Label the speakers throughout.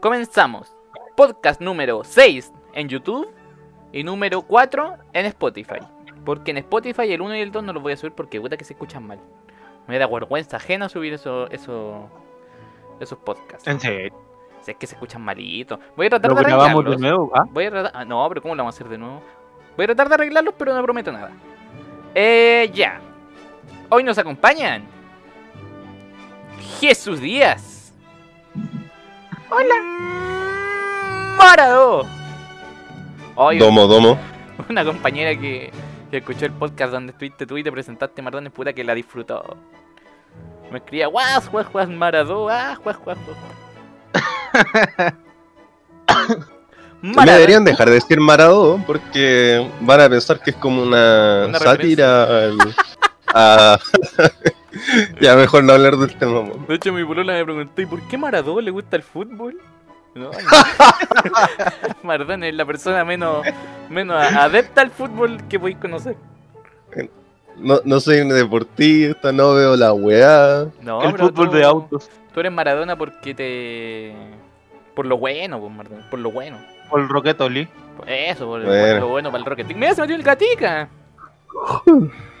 Speaker 1: Comenzamos. Podcast número 6 en YouTube y número 4 en Spotify. Porque en Spotify el 1 y el 2 no los voy a subir porque puta que se escuchan mal. Me da vergüenza ajena subir eso, eso, esos podcasts.
Speaker 2: En serio.
Speaker 1: Si es que se escuchan malitos. Voy a tratar
Speaker 2: Lo
Speaker 1: de arreglarlos.
Speaker 2: nuevo. ¿ah?
Speaker 1: Voy a tratar... ah, no, pero ¿cómo lo vamos a hacer de nuevo? Voy a tratar de arreglarlos, pero no prometo nada. Eh, ya. Hoy nos acompañan Jesús Díaz. Hola. Marado.
Speaker 3: Domo, domo.
Speaker 1: una compañera que, que escuchó el podcast donde estuviste tú y te presentaste Mardones, puta que la disfrutó. Me escribía, guas, guas, guas, Maradó, ah, guas, guas, guas.
Speaker 3: Me
Speaker 1: Maradó.
Speaker 3: deberían dejar de decir Maradó porque van a pensar que es como una,
Speaker 1: Una
Speaker 3: sátira al- a... ya mejor no hablar del tema. po.
Speaker 1: De hecho, mi polola me preguntó, ¿y por qué Maradó le gusta el fútbol? No, no. Maradona es la persona menos, menos adepta al fútbol que podéis conocer.
Speaker 3: No, no soy un deportista, no veo la weá.
Speaker 1: No,
Speaker 2: el fútbol
Speaker 1: tú-
Speaker 2: de autos.
Speaker 1: Tú eres Maradona porque te... Por lo bueno, pues, Maradona, por lo bueno.
Speaker 2: O el Roquetoli.
Speaker 1: Por Eso, por, por lo bueno para el Rocket League. Mira, se metió el gatica.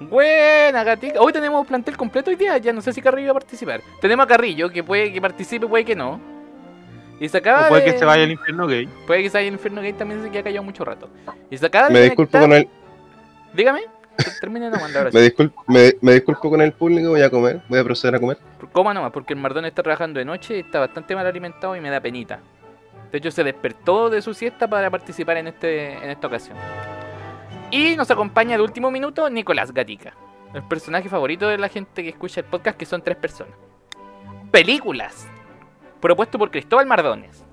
Speaker 1: Buena, gatica. Hoy tenemos plantel completo hoy día. Ya no sé si Carrillo va a participar. Tenemos a Carrillo, que puede que participe, puede que no. Y se acaba
Speaker 2: O puede
Speaker 1: de-
Speaker 2: que se vaya al infierno gay.
Speaker 1: Puede que se vaya al infierno gay también se queda callado mucho rato. Y se acaba de
Speaker 3: Me disculpo
Speaker 1: conectar-
Speaker 3: con el,
Speaker 1: Dígame. Termine nomás ahora sí.
Speaker 3: me disculpo, me, me disculpo con el público, voy a comer, voy a proceder a comer.
Speaker 1: Coma nomás, porque el Mardón está trabajando de noche y está bastante mal alimentado y me da penita. De hecho, se despertó de su siesta para participar en, este, en esta ocasión. Y nos acompaña de último minuto Nicolás Gatica, el personaje favorito de la gente que escucha el podcast, que son tres personas. Películas, propuesto por Cristóbal Mardones.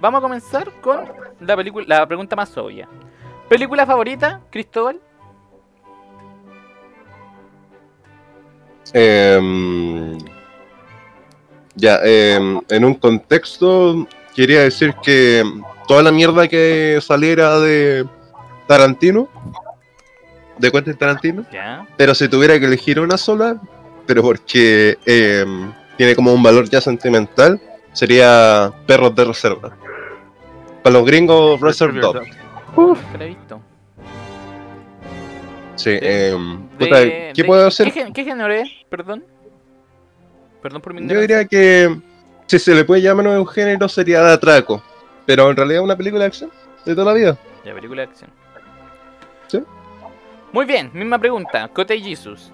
Speaker 1: Vamos a comenzar con la, película, la pregunta más obvia. ¿Película favorita, Cristóbal?
Speaker 3: Em, ya, em, en un contexto, quería decir que toda la mierda que saliera de Tarantino, de Quentin Tarantino, pero si tuviera que elegir una sola, pero porque em, tiene como un valor ya sentimental, sería Perros de Reserva. Para los gringos, Reserve
Speaker 1: visto.
Speaker 3: Sí,
Speaker 1: De-
Speaker 3: puta,
Speaker 1: De-
Speaker 3: ¿qué
Speaker 1: de-
Speaker 3: puedo hacer?
Speaker 1: ¿Qué, género es? Perdón. Perdón por mi
Speaker 3: Yo diría que si se le puede llamar un género sería de atraco, pero en realidad es una película de acción de toda la vida.
Speaker 1: Película de acción. Muy bien, misma pregunta. Cote Jesus.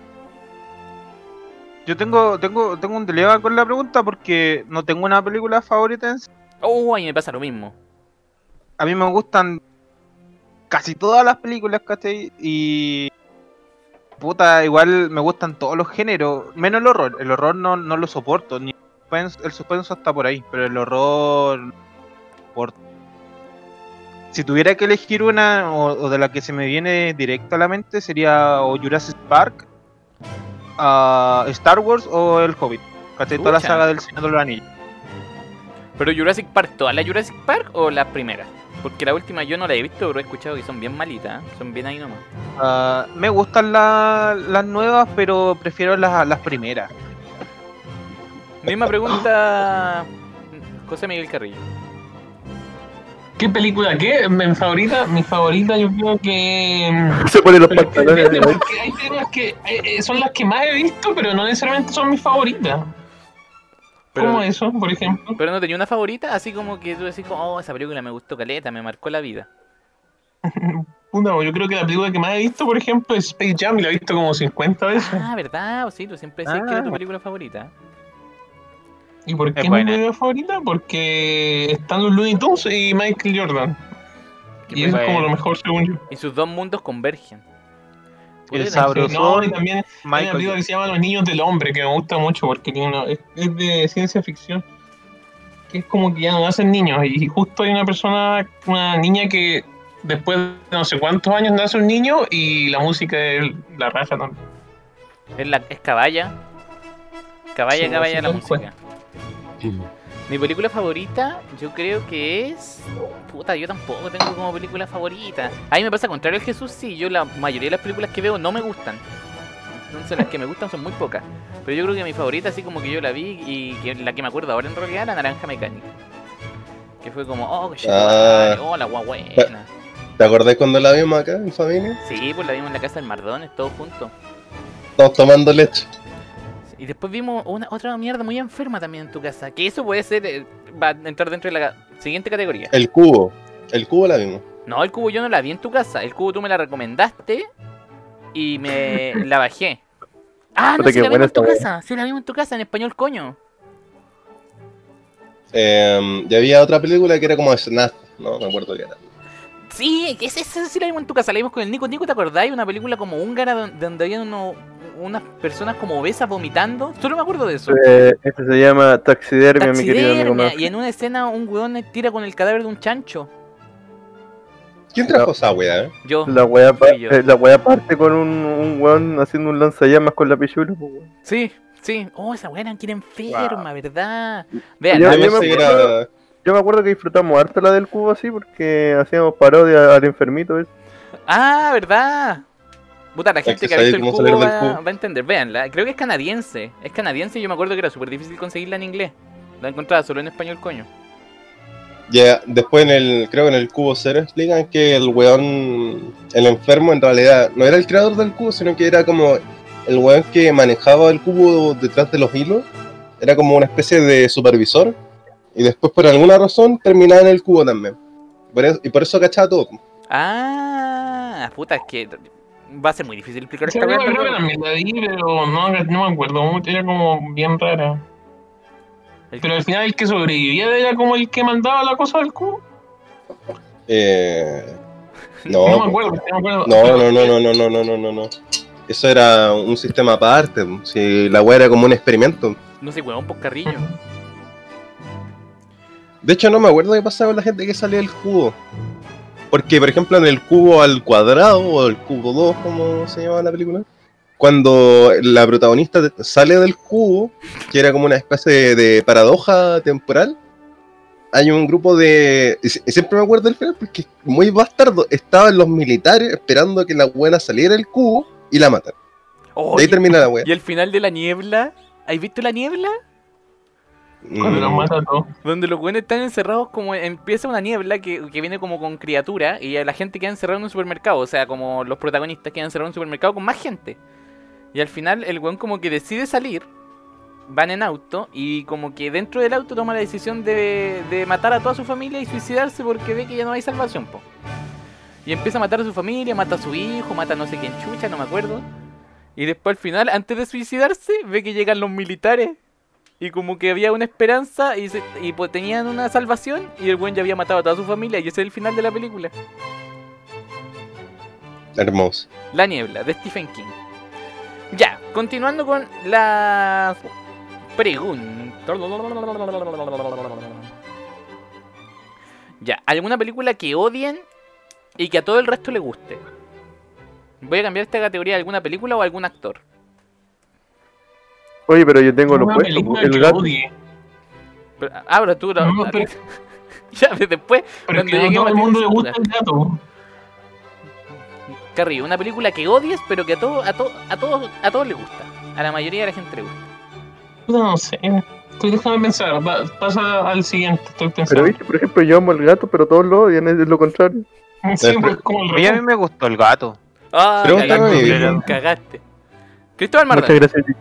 Speaker 2: Yo tengo, tengo, tengo un dilema con la pregunta porque no tengo una película favorita en sí.
Speaker 1: Oh, me pasa lo mismo.
Speaker 2: A mí me gustan casi todas las películas, ¿cachai? Y. Puta, igual me gustan todos los géneros, menos el horror. El horror no, no lo soporto, ni el suspenso, el suspenso está por ahí, pero el horror. Por... Si tuviera que elegir una, o, o de la que se me viene directo a la mente, sería o Jurassic Park, ah, Star Wars o El Hobbit. ¿Cachai? Toda la saga del Señor de los Anillos.
Speaker 1: Pero Jurassic Park, ¿toda la Jurassic Park o la primera? Porque la última yo no la he visto, pero he escuchado que son bien malitas. ¿eh? Son bien ahí nomás.
Speaker 2: Ah, me gustan la- las nuevas, pero prefiero las, las primeras.
Speaker 1: Misma pregunta. José Miguel Carrillo.
Speaker 4: ¿Qué película qué? Mi favorita, mi favorita yo creo que...
Speaker 3: Se ponen los
Speaker 4: que
Speaker 3: pantalones.
Speaker 4: porque hay películas que eh, eh, son las que más he visto, pero no necesariamente son mis favoritas.
Speaker 1: Pero-
Speaker 4: ¿Cómo eso, por ejemplo?
Speaker 1: Pero no tenía una favorita, así como que tú decís, como, oh, esa película me gustó caleta, me marcó la vida.
Speaker 4: Puta, yo creo que la película que más he visto, por ejemplo, es Space Jam y la he visto como 50 veces.
Speaker 1: Ah, ¿verdad? Sí, tú siempre decís que era tu
Speaker 2: Ah.
Speaker 1: película favorita.
Speaker 4: ¿Y por qué
Speaker 2: Es
Speaker 4: mi película favorita? Porque están los Looney Tunes y Michael Jordan. Y eso es como lo mejor según yo.
Speaker 1: Y sus dos mundos convergen.
Speaker 2: El Sabrosón,
Speaker 4: no, y también hay una película que se llama Los Niños del Hombre, que me gusta mucho porque tiene una- es, es de ciencia ficción. Que es como que ya no nacen niños. Y justo hay una persona, una niña que después de no sé cuántos años nace un niño y la música es la raja también.
Speaker 1: Es, la, es caballa. Caballa,
Speaker 4: Sí,
Speaker 1: caballa la
Speaker 4: cual.
Speaker 1: Mi película favorita, yo creo que es. Puta, yo tampoco tengo como película favorita. A mí me pasa contrario al Jesús, sí. Yo la mayoría de las películas que veo no me gustan. Entonces las que me gustan son muy pocas. Pero yo creo que mi favorita, así como que yo la vi y que la que me acuerdo ahora en realidad, la naranja mecánica. Que fue como, oh, que
Speaker 3: Ah.
Speaker 1: oh, la guagua buena.
Speaker 3: ¿Te acordás cuando la vimos acá en familia?
Speaker 1: Sí, pues la vimos en la casa del Mardones, todos juntos.
Speaker 3: Todos tomando leche.
Speaker 1: Y después vimos una otra mierda muy enferma también en tu casa. Que eso puede ser, eh, va a entrar dentro de la siguiente categoría.
Speaker 3: El cubo. El cubo la vimos.
Speaker 1: No, el cubo yo no la vi en tu casa. El cubo tú me la recomendaste y me la bajé. Ah, no, sí
Speaker 5: qué
Speaker 1: la
Speaker 5: buena
Speaker 1: vimos en tu casa. Sí la vimos en tu casa en español, coño.
Speaker 3: Eh, y había otra película que era como Snap, no me acuerdo qué era.
Speaker 1: Sí, que esa, esa sí la vimos en tu casa. La vimos con el Nico. Nico, ¿te acordáis? Una película como húngara don- donde había uno- unas personas como obesas vomitando. Solo me acuerdo de eso.
Speaker 5: Eh, este se llama Taxidermia, mi querido amigo
Speaker 1: y en una escena un weón tira con el cadáver de un chancho.
Speaker 3: ¿Quién trajo esa wea? eh?
Speaker 1: Yo.
Speaker 5: La weá, eh, la weá parte con un, un weón haciendo un lanzallamas con la pichula.
Speaker 1: Sí, sí. Oh, esa weá que era enferma, ¿verdad? Vean,
Speaker 3: Yo
Speaker 5: me
Speaker 3: sé,
Speaker 5: acuerdo-
Speaker 3: era-
Speaker 5: Yo me acuerdo que disfrutamos harto la del cubo así porque hacíamos parodia al enfermito ese.
Speaker 1: Ah, ¿verdad? Puta, la gente
Speaker 3: que
Speaker 1: ha visto el cubo va,
Speaker 3: cubo.
Speaker 1: va a entender. Veanla, creo que es canadiense. Es canadiense y yo me acuerdo que era súper difícil conseguirla en inglés. La encontraba solo en español, coño.
Speaker 3: Ya, después en el, creo que en el cubo cero explican que el weón, el enfermo en realidad no era el creador del cubo, sino que era como el weón que manejaba el cubo detrás de los hilos. Era como una especie de supervisor. Y después por alguna razón terminaba en el cubo también. Por eso- y por eso cachaba todo.
Speaker 1: Ah, puta, es que va a ser muy difícil explicar
Speaker 4: Sí,
Speaker 1: esta
Speaker 4: yo creo que
Speaker 1: pero-
Speaker 4: también la vi, pero no, no me acuerdo mucho, era como bien rara.
Speaker 1: El-
Speaker 4: Pero al final el que sobrevivía era como el que mandaba la cosa del cubo.
Speaker 3: Eh,
Speaker 4: No,
Speaker 3: no,
Speaker 4: me acuerdo, no me acuerdo.
Speaker 3: no, no, no, no, no, no, no, no, no, no. Eso era un sistema aparte. Si la weá era como un experimento.
Speaker 1: No sé, weón, por carrillo.
Speaker 3: De hecho, no me acuerdo qué pasaba con la gente que salía del cubo. Porque, por ejemplo, en el cubo al cuadrado, o el cubo 2, como se llamaba la película, cuando la protagonista sale del cubo, que era como una especie de, paradoja temporal, hay un grupo de. Siempre me acuerdo del final porque muy bastardo. Estaban los militares esperando que la buena saliera del cubo y la matan.
Speaker 1: Oh,
Speaker 3: De ahí
Speaker 1: y-
Speaker 3: termina la wea.
Speaker 1: y el final de la niebla. ¿Has visto la niebla?
Speaker 4: Cuando los.
Speaker 1: Donde los buenos están encerrados como empieza una niebla que, que viene como con criatura y la gente queda encerrada en un supermercado, o sea, como los protagonistas quedan encerrados en un supermercado con más gente. Y al final el weón como que decide salir, van en auto y como que dentro del auto toma la decisión de, de matar a toda su familia y suicidarse porque ve que ya no hay salvación, po. Y empieza a matar a su familia, mata a su hijo, mata a no sé quién chucha, no me acuerdo. Y después al final, antes de suicidarse, ve que llegan los militares y como que había una esperanza y, se- y pues tenían una salvación y el buen ya había matado a toda su familia y ese es el final de la película.
Speaker 3: Hermoso.
Speaker 1: La niebla, de Stephen King. Ya, continuando con las preguntas. Ya, ¿alguna película que odien y que a todo el resto le guste? Voy a cambiar esta categoría de alguna película o algún actor.
Speaker 5: Oye, pero yo tengo lo
Speaker 4: Una
Speaker 5: puesto, el gato.
Speaker 1: Pero, ah, pero tú...
Speaker 4: No, pero-
Speaker 1: ya, después,
Speaker 4: Pero es
Speaker 1: Cuando
Speaker 4: que no a todo el mundo le gusta el gato.
Speaker 1: Carrillo, una película que odies, pero que a todo, a todo, a todos, a todos les gusta. A la mayoría de la gente le gusta.
Speaker 4: No sé. Estoy déjame pensar. va- pasa al siguiente. Estoy
Speaker 5: Pero
Speaker 4: pensando.
Speaker 5: viste, por ejemplo, yo amo al gato, pero todos lo odian, es lo contrario.
Speaker 4: Sí, pues como el
Speaker 2: Oye, a mí me gustó el gato.
Speaker 1: Ah, cagaste, pero cagaste. Cristóbal
Speaker 5: Muchas
Speaker 1: Martínez.
Speaker 5: gracias.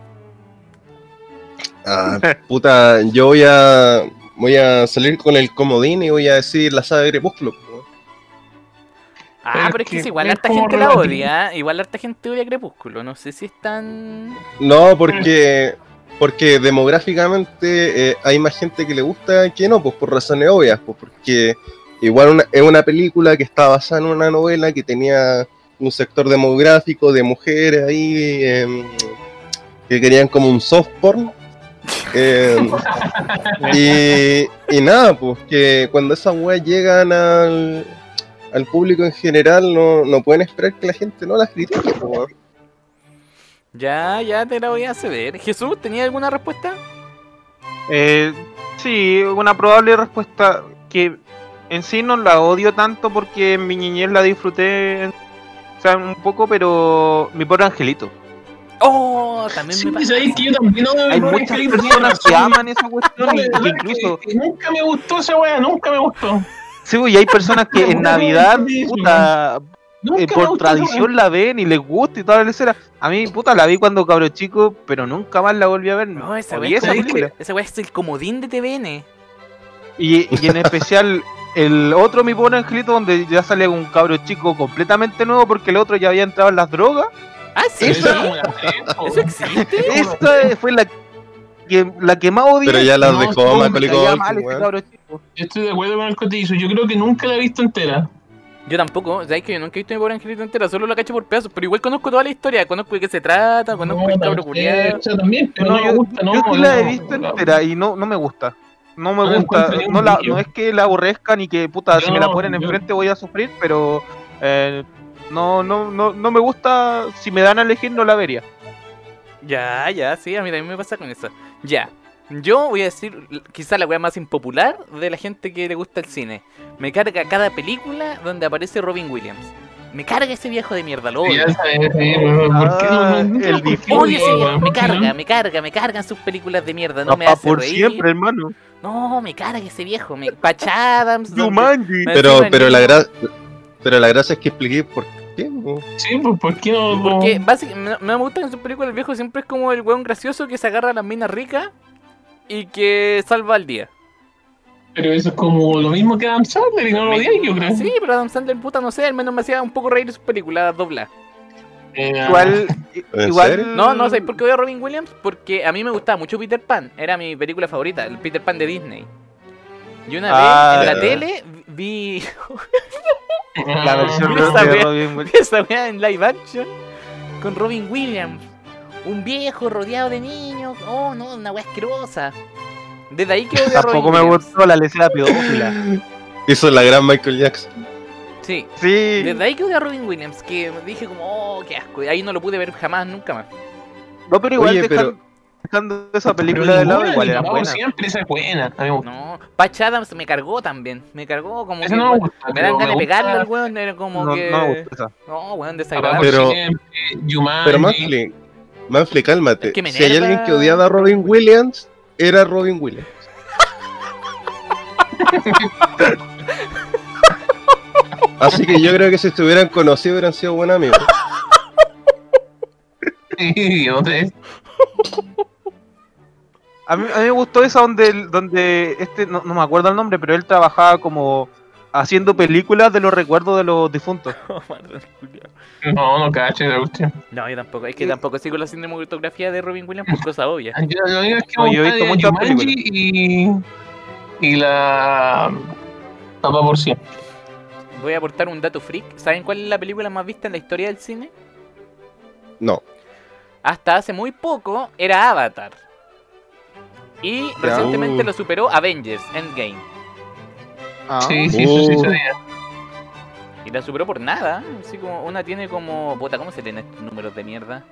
Speaker 3: Ah, puta, yo voy a voy a salir con el comodín y voy a decir la saga de Crepúsculo.
Speaker 1: Ah,
Speaker 4: Pero es
Speaker 1: que es igual harta gente la odia. Igual harta gente odia Crepúsculo. No sé si es tan.
Speaker 3: No, porque porque demográficamente eh, hay más gente que le gusta que no, pues por razones obvias, pues porque igual una- es una película que está basada en una novela que tenía un sector demográfico de mujeres ahí em, que querían como un soft porn. Em, y, y nada, pues que cuando esas weas llegan al, al público en general no, no pueden esperar que la gente no las critique. pues.
Speaker 1: Ya, ya te la voy a ceder. Jesús, ¿tenía alguna respuesta?
Speaker 2: Eh, sí, una probable respuesta que en sí no la odio tanto porque en mi niñez la disfruté, o sea, un poco, pero mi pobre angelito.
Speaker 1: Oh, también
Speaker 4: Sí,
Speaker 1: me pasa.
Speaker 4: que yo también no
Speaker 2: Hay muchas personas que aman esa cuestión y que incluso...
Speaker 4: que nunca me gustó esa weá, nunca me gustó.
Speaker 2: Sí, y hay personas que en Navidad, puta, eh, por tradición la ven y les gusta y toda la lecera. A mí, puta, la vi cuando cabro chico, pero nunca más la volví a ver.
Speaker 1: No, esa weá es es el comodín de TVN.
Speaker 2: Y, y en especial el otro Mi Pobre Angelito, donde ya sale un cabro chico completamente nuevo porque el otro ya había entrado en las drogas.
Speaker 1: Ah, sí.
Speaker 4: la tengo.
Speaker 1: Eso existe.
Speaker 2: Esta fue la que, la que más odié.
Speaker 3: Pero ya las
Speaker 4: No,
Speaker 3: dejó Macaulay Culkin.
Speaker 4: Yo estoy de acuerdo con el cotizo. Yo creo que nunca la he visto entera.
Speaker 1: Yo tampoco, sabes que yo nunca he visto mi pobre angelito entera, solo la cacho por pedazos, pero igual conozco toda la historia, conozco de qué se trata, conozco el cabro
Speaker 4: también,
Speaker 1: culiado.
Speaker 4: o sea, también, pero
Speaker 2: No,
Speaker 4: no, me
Speaker 2: yo,
Speaker 4: gusta, no.
Speaker 2: yo sí la he visto
Speaker 4: no.
Speaker 2: entera y no, no me gusta. No me
Speaker 4: No la
Speaker 2: gusta. No, la, es que la aborrezca ni que puta, si me la
Speaker 4: No,
Speaker 2: ponen
Speaker 4: yo-
Speaker 2: enfrente voy a sufrir, pero eh, no, no, no, no me gusta. Si me dan a elegir, no la vería.
Speaker 1: Ya, ya, sí, a mí también me pasa con eso. Ya, yo voy a decir quizá la weá más impopular de la gente que le gusta el cine. Me carga cada película donde aparece Robin Williams. Me carga ese viejo de mierda, lo odio.
Speaker 4: Sí, pero ¿por qué no-
Speaker 2: Ah,
Speaker 4: no-
Speaker 2: el
Speaker 4: ¿por qué
Speaker 2: difícil.
Speaker 1: Odio ese
Speaker 4: no,
Speaker 1: viejo, me carga, me carga, me cargan sus películas de mierda, no me hace
Speaker 2: por
Speaker 1: reír.
Speaker 2: siempre, hermano.
Speaker 1: No, me carga ese viejo, me Patch Adams. donde-
Speaker 2: Jumanji.
Speaker 1: me
Speaker 3: Pero, pero, la
Speaker 1: niño-
Speaker 3: gra... pero la gracia es que expliqué por qué.
Speaker 4: Sí, pues ¿por qué no?
Speaker 1: Porque básicamente me, me gusta que en sus películas el viejo siempre es como el weón gracioso que se agarra a las minas ricas y que salva al día.
Speaker 4: Pero eso es como lo mismo que Adam Sandler y no lo odiáis, yo creo.
Speaker 1: Sí, pero Adam Sandler, puta, no sé, al menos me hacía un poco reír sus películas dobladas.
Speaker 4: Eh,
Speaker 2: Igual,
Speaker 3: ¿En
Speaker 2: igual.
Speaker 3: serio?
Speaker 1: No, no sé por qué odio a Robin Williams, porque a mí me gustaba mucho Peter Pan, era mi película favorita, el Peter Pan de Disney. Y una
Speaker 2: Ah,
Speaker 1: vez en la tele vi
Speaker 2: La versión
Speaker 1: Esa
Speaker 2: de
Speaker 1: wea.
Speaker 2: Robin Williams.
Speaker 1: esa weá en live action con Robin Williams. Un viejo rodeado de niños. Oh, no, una weá asquerosa. Desde ahí que odio a Robin
Speaker 2: Tampoco me
Speaker 1: Williams.
Speaker 2: gustó la lecera pedófila.
Speaker 3: Hizo la gran Michael Jackson.
Speaker 1: Sí.
Speaker 2: Sí.
Speaker 1: Desde ahí que odio a Robin Williams, que dije como, oh, qué asco. Y ahí no lo pude ver jamás, nunca más.
Speaker 2: No, pero igual
Speaker 3: Oye,
Speaker 2: dejan-
Speaker 3: pero-
Speaker 2: dejando esa
Speaker 4: Pero
Speaker 2: película de lado, igual era buena.
Speaker 4: Siempre esa es buena. A mí me gusta.
Speaker 1: No, Patch Adams me cargó también. Me cargó como que.
Speaker 4: no me gusta.
Speaker 1: me dan ganas de
Speaker 4: gusta-
Speaker 1: pegarle al weón, era como
Speaker 2: No,
Speaker 1: que.
Speaker 2: no me gustó esa.
Speaker 1: No, weón, desagradable.
Speaker 3: Pero-. Pero Manfly, Manfly, cálmate.
Speaker 1: Es que
Speaker 3: si hay alguien que odiaba a Robin Williams, era Robin Williams. Así que yo creo que si se hubieran conocido hubieran sido buenos amigos.
Speaker 4: Idiota.
Speaker 2: A mí, a mí me gustó esa donde, donde este, no, no me acuerdo el nombre, pero él trabajaba como haciendo películas de los recuerdos de los difuntos.
Speaker 4: No, no cacho esa cuestión.
Speaker 1: No, yo tampoco. Es que tampoco sigo la cinematografía de Robin Williams por cosas obvias.
Speaker 4: Yo lo único que
Speaker 2: No, yo he visto muchas
Speaker 4: Jumanji y, y la Papá por siempre.
Speaker 1: Voy a aportar un dato freak. ¿Saben cuál es la película más vista en la historia del cine?
Speaker 3: No.
Speaker 1: Hasta hace muy poco era Avatar. Y recientemente
Speaker 3: Uh.
Speaker 1: lo superó Avengers Endgame.
Speaker 2: Ah.
Speaker 4: Sí, sí, eso sí
Speaker 3: Oh.
Speaker 4: sabía.
Speaker 1: Y la superó por nada. Así como una tiene como. Puta, ¿cómo se leen estos números de mierda?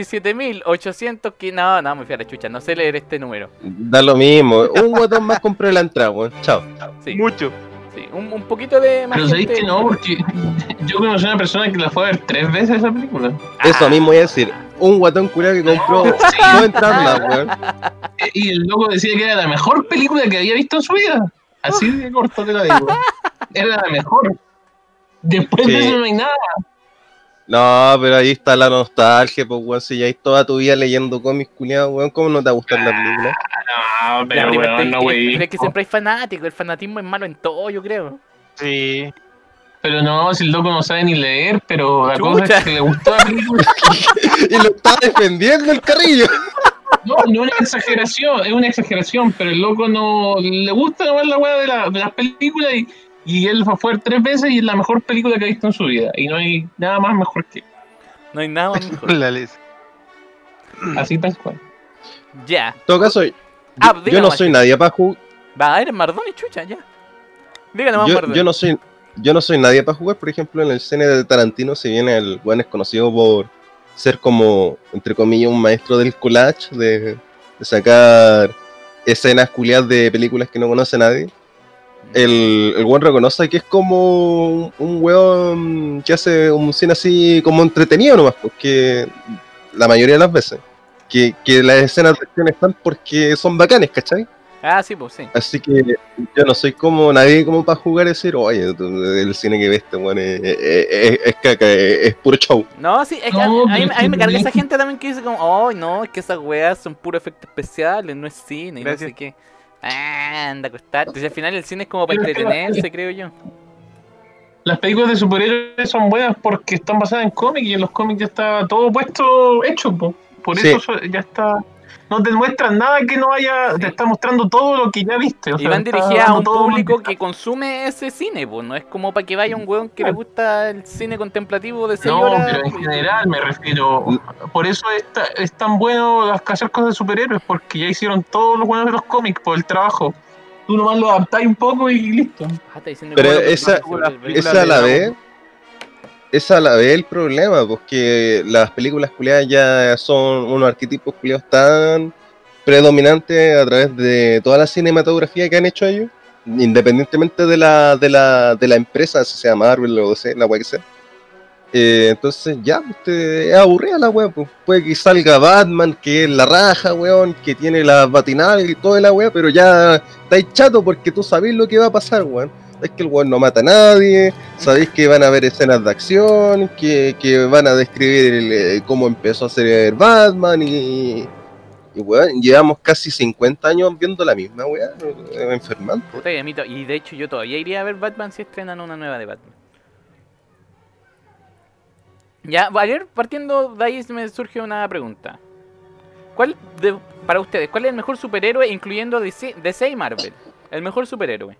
Speaker 1: 2.797.800 que no, no, me fui a la chucha, no sé leer este número.
Speaker 3: Da lo mismo. Un guatón más compré la entrada, weón. Chao.
Speaker 1: Sí,
Speaker 2: Mucho.
Speaker 1: sí, un, un poquito de más
Speaker 4: Pero sabéis
Speaker 1: gente-
Speaker 4: que no, porque yo conocí a una persona que la fue a ver tres veces esa película.
Speaker 3: Eso mismo voy a decir. Un guatón culiao que compró dos entradas weón.
Speaker 4: Y el loco decía que era la mejor película que había visto en su vida. Así de corto te lo digo. Era la mejor. Después de
Speaker 3: Sí.
Speaker 4: eso no hay nada.
Speaker 3: No, pero ahí está la nostalgia, pues, weón. Si ya hay toda tu vida leyendo cómics culiados, weón, ¿cómo no te va a gustar la película?
Speaker 4: No, pero
Speaker 1: pero
Speaker 4: weón,
Speaker 1: es-
Speaker 4: no, güey.
Speaker 1: pero es que siempre hay fanáticos, el fanatismo es malo en todo, yo creo.
Speaker 2: Sí.
Speaker 4: Pero no, si el loco no sabe ni leer, pero la cosa
Speaker 1: Chucha.
Speaker 4: es que le gustó la película.
Speaker 3: y lo está defendiendo el carrillo.
Speaker 4: No, no es una exageración, es una exageración, pero el loco no le gusta nomás la weá de, la- de las películas y, y él fue a tres veces y es la mejor película que ha visto en su vida. Y no hay nada más mejor que
Speaker 1: No hay nada más mejor.
Speaker 2: La les-
Speaker 4: así tal cual.
Speaker 1: ya.
Speaker 3: En todo caso, yo,
Speaker 1: Ah,
Speaker 3: yo no soy nadie para jugar.
Speaker 1: Va, eres Mardoni, chucha, ya. Dígale más
Speaker 3: Yo,
Speaker 1: Mardoni.
Speaker 3: yo no soy yo no soy nadie para jugar, por ejemplo, en el cine de Tarantino, si bien el weón es conocido por ser como, entre comillas, un maestro del collage, de, sacar escenas culiadas de películas que no conoce nadie. el, el reconoce que es como un, un weón que hace un cine así como entretenido nomás, porque la mayoría de las veces. Que las escenas de acción están porque son bacanes, ¿cachai?
Speaker 1: Ah, sí, pues sí.
Speaker 3: Así que yo no soy como nadie como para jugar y decir, oye, el cine que ves, este weón, es, es, es- es caca, es, es puro show.
Speaker 1: No, sí, es que
Speaker 4: No,
Speaker 1: a, a mí, a mí me carga esa gente también que dice como, ay, no, es que esas weas son puros efectos especiales, no es cine, y no sé qué. Ah, anda a costarte. Entonces, al final el cine es como para entretenerse, creo yo.
Speaker 4: Las películas de superhéroes son buenas porque están basadas en cómics y en los cómics ya está todo puesto hecho. po. Por
Speaker 3: Sí.
Speaker 4: eso so- ya está. No te muestran nada que no haya. Te está mostrando todo lo que ya viste. O
Speaker 1: Y
Speaker 4: sea,
Speaker 1: van dirigidas a un
Speaker 4: todo
Speaker 1: público que consume ese cine, pues no es como para que vaya un weón que le gusta el cine contemplativo de 6
Speaker 4: No,
Speaker 1: horas.
Speaker 4: pero en general me refiero. Por eso es, es tan bueno las cosas de superhéroes, porque ya hicieron todos los buenos de los cómics por el trabajo. Tú nomás lo adaptáis un poco y listo.
Speaker 1: Ah, está diciendo
Speaker 3: Pero esa- Esa la esa a la vez el problema, porque las películas culiadas ya son unos arquetipos culiados tan predominantes a través de toda la cinematografía que han hecho ellos, independientemente de la, de la, de la empresa, si sea Marvel o DC, la wea que sea. Eh, entonces ya, pues, te- es aburrida la wea, pues. puede que salga Batman, que es la raja, weón, que tiene la batinal y toda la wea, pero ya estáis chato porque tú sabés lo que va a pasar, weón. Es que el weón no mata a nadie, sabéis que van a haber escenas de acción, que, que van a describir eh, cómo empezó a ser Batman y, y weón, llevamos casi 50 años viendo la misma weá, eh, enfermando.
Speaker 1: Puta, y, a mí to- y de hecho yo todavía iría a ver Batman si estrenan una nueva de Batman. Ya, ayer partiendo de ahí me surge una pregunta. ¿Cuál para ustedes, cuál es el mejor superhéroe incluyendo DC, DC y Marvel? El mejor superhéroe.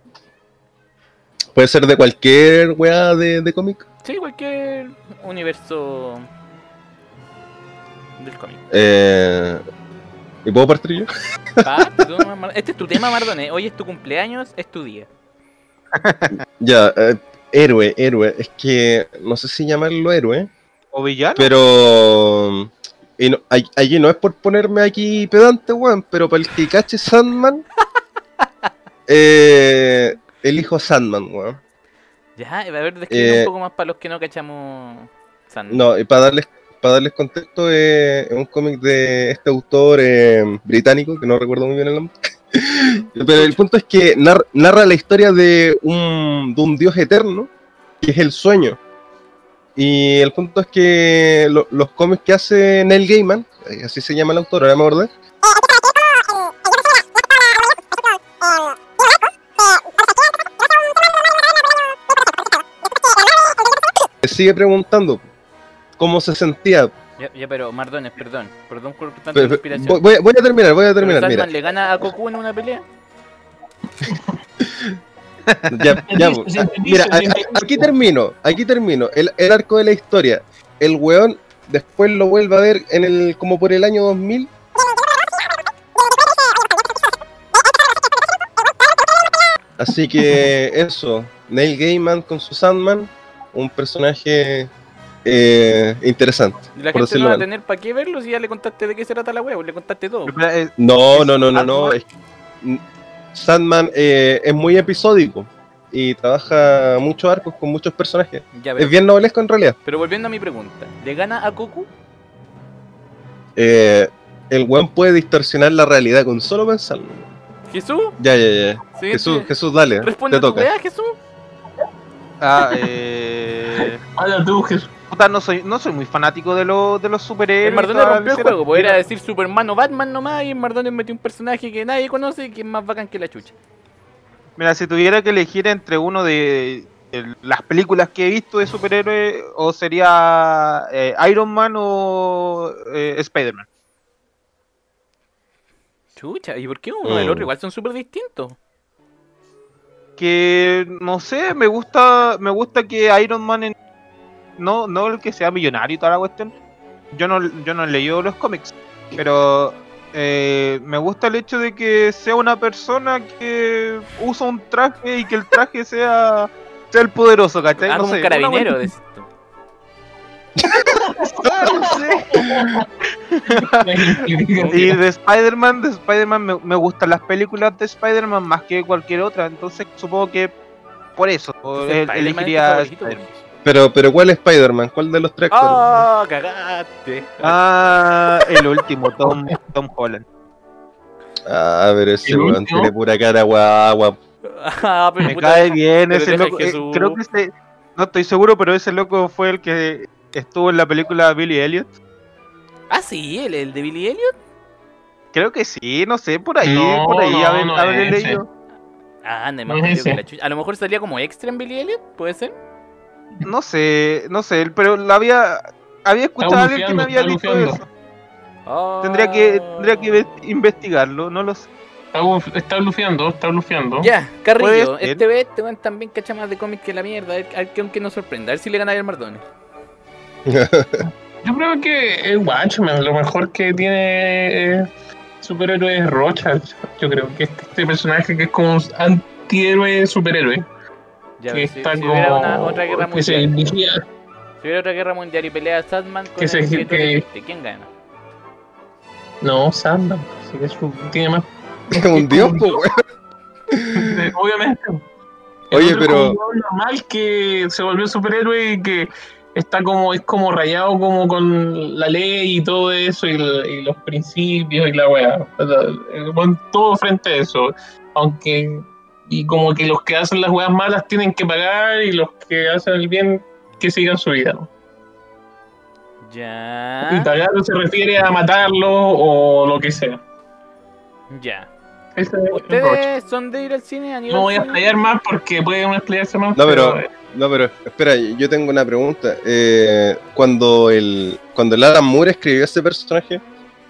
Speaker 3: Puede ser de cualquier weá de, de cómic.
Speaker 1: Sí, cualquier universo del cómic.
Speaker 3: Eh, ¿Y puedo partir yo?
Speaker 1: Parte, tú, Mar- Este es tu tema, Mardone. Hoy es tu cumpleaños, es tu día.
Speaker 3: Ya, eh, héroe, héroe. Es que no sé si llamarlo héroe,
Speaker 2: ¿O villano?
Speaker 3: pero. Y no, allí no es por ponerme aquí pedante, weón, pero para el que cache Sandman, eh, elijo Sandman, weón.
Speaker 1: Ya, a ver, describe
Speaker 3: Eh,
Speaker 1: un poco más para los que no cachamos Sandman.
Speaker 3: No, y para darles, para darles contexto, eh, es un cómic de este autor eh, británico, que no recuerdo muy bien el nombre. Pero el punto es que nar- narra la historia de un, de un dios eterno, que es el sueño. Y el punto es que lo- los cómics que hace Neil Gaiman, eh, así se llama el autor, ahora me acordé, sigue preguntando cómo se sentía.
Speaker 1: Ya, ya, pero Mardones, perdón. Perdón por tanta
Speaker 3: Pero-
Speaker 1: inspiración.
Speaker 3: Voy, a terminar, voy a
Speaker 1: ¿Pero
Speaker 3: terminar, mira.
Speaker 1: Sandman le gana a Goku en una pelea?
Speaker 3: Ya, ya, mira, a-
Speaker 4: sí,
Speaker 3: a- aquí termino, aquí termino. El, el arco de la historia. El weón después lo vuelve a ver en el como por el año 2000. Así que eso, Neil Gaiman con su Sandman, un personaje eh, interesante.
Speaker 1: Y la
Speaker 3: por
Speaker 1: gente no va a tener para qué verlo si ya le contaste de qué se trata la wea, pues le contaste todo.
Speaker 2: Eh,
Speaker 3: No, no, no, no, no.
Speaker 2: Sandman.
Speaker 3: es- mm, Sandman eh, es muy episódico y trabaja muchos arcos con muchos personajes.
Speaker 1: Ya,
Speaker 3: Es bien novelesco en realidad.
Speaker 1: pero volviendo a mi pregunta, ¿le gana a Goku?
Speaker 3: Eh, el weón puede distorsionar la realidad con solo pensarlo.
Speaker 1: ¿Jesús?
Speaker 3: Ya, ya, ya.
Speaker 1: Sí,
Speaker 3: Jesús,
Speaker 1: sí.
Speaker 3: Jesús, dale.
Speaker 1: Responde
Speaker 3: Te
Speaker 1: tu
Speaker 3: toca.
Speaker 1: wea, Jesús.
Speaker 2: ah, eh,
Speaker 4: Habla tú, Jesús.
Speaker 2: puta, no soy, no soy muy fanático de, los de los superhéroes.
Speaker 1: El Mardones rompió el juego, pues era decir Superman o Batman nomás y el Mardones metió un personaje que nadie conoce y que es más bacán que la chucha.
Speaker 2: Mira, si tuviera que elegir entre uno de, de las películas que he visto de superhéroes, o sería eh, Iron Man o eh, Spider-Man.
Speaker 1: Chucha, ¿y por qué uno del
Speaker 3: Mm.
Speaker 1: otro igual son súper distintos?
Speaker 2: Que no sé, me gusta, me gusta que Iron Man en- no, no el que sea millonario y toda la cuestión. Yo no, yo no he leído los cómics, pero eh, me gusta el hecho de que sea una persona que usa un traje y que el traje sea, sea el poderoso, ¿cachai?
Speaker 1: Ah,
Speaker 2: No
Speaker 1: como
Speaker 2: sé,
Speaker 1: un carabinero,
Speaker 2: no sé. Y de Spider-Man, de Spider-Man me, me gustan las películas de Spider-Man más que cualquier otra, entonces supongo que por eso elegiría Spider-Man.
Speaker 3: Pero, pero ¿cuál es Spider-Man? ¿Cuál de los tres?
Speaker 1: ¡Ah! ¡Cagaste!
Speaker 2: Ah, el último, Tom, Tom Holland.
Speaker 3: Ah, pero ese
Speaker 4: ¿El
Speaker 3: weón tiene pura cara guagua.
Speaker 1: Ah, pero
Speaker 2: Me
Speaker 1: puta,
Speaker 2: cae bien
Speaker 1: pero
Speaker 2: ese loco. eh, creo que ese, no estoy seguro, pero ese loco fue el que estuvo en la película Billy Elliot.
Speaker 1: Ah, sí, el, el de Billy Elliot.
Speaker 2: Creo que sí, no sé, por ahí,
Speaker 4: No,
Speaker 2: por ahí,
Speaker 4: no,
Speaker 2: haber,
Speaker 4: no
Speaker 2: haber
Speaker 4: es ese.
Speaker 2: leído.
Speaker 1: Ah, anda,
Speaker 4: No
Speaker 1: más
Speaker 4: es
Speaker 1: que la chucha. A lo mejor salía como extra en Billy Elliot, ¿puede ser?
Speaker 2: No sé, no sé, pero la había, había escuchado a alguien que me había dicho eso.
Speaker 1: Ah.
Speaker 2: Tendría que, tendría que ve- investigarlo, no lo sé.
Speaker 4: Está, buf- está blufeando, está blufeando.
Speaker 1: Ya, Carrillo,
Speaker 2: Puede ser.
Speaker 1: este vez este weón también cacha más de cómics que la mierda. A ver, a ver que aunque nos sorprenda, a ver si le gana al Mardone.
Speaker 4: Yo creo que es Watchmen, lo mejor que tiene eh, superhéroe es Rocha. Yo creo que este, este personaje que es como un antihéroe superhéroe.
Speaker 1: Ya,
Speaker 4: que
Speaker 1: si,
Speaker 4: está
Speaker 1: si
Speaker 4: como.
Speaker 1: hubiera una, otra guerra
Speaker 4: que
Speaker 1: mundial, si hubiera otra guerra mundial y pelea a Sadman con
Speaker 4: Que
Speaker 1: el
Speaker 4: se-
Speaker 1: escritor
Speaker 4: que-
Speaker 1: que dijiste, ¿quién gana?
Speaker 4: No, Sandman. Sí, que es tiene más.
Speaker 3: Es un dios, pues,
Speaker 4: Obviamente. El
Speaker 3: Oye, pero-
Speaker 4: un normal que se volvió superhéroe y que está como, es como rayado como con la ley y todo eso y, los principios y la weá. Weón todo frente a eso. Aunque, y como que los que hacen las weas malas tienen que pagar y los que hacen el bien que sigan su vida. ¿no? Y
Speaker 1: Ya,
Speaker 4: pagar se refiere a matarlo o lo que sea.
Speaker 1: ya.
Speaker 4: Es.
Speaker 1: ¿Ustedes son de ir al cine? ¿Han ido
Speaker 4: No voy a explayar más porque puede uno explayarse más.
Speaker 3: No, pero- No, pero espera, yo tengo una pregunta. Eh, cuando el cuando el Alan Moore escribió ese personaje,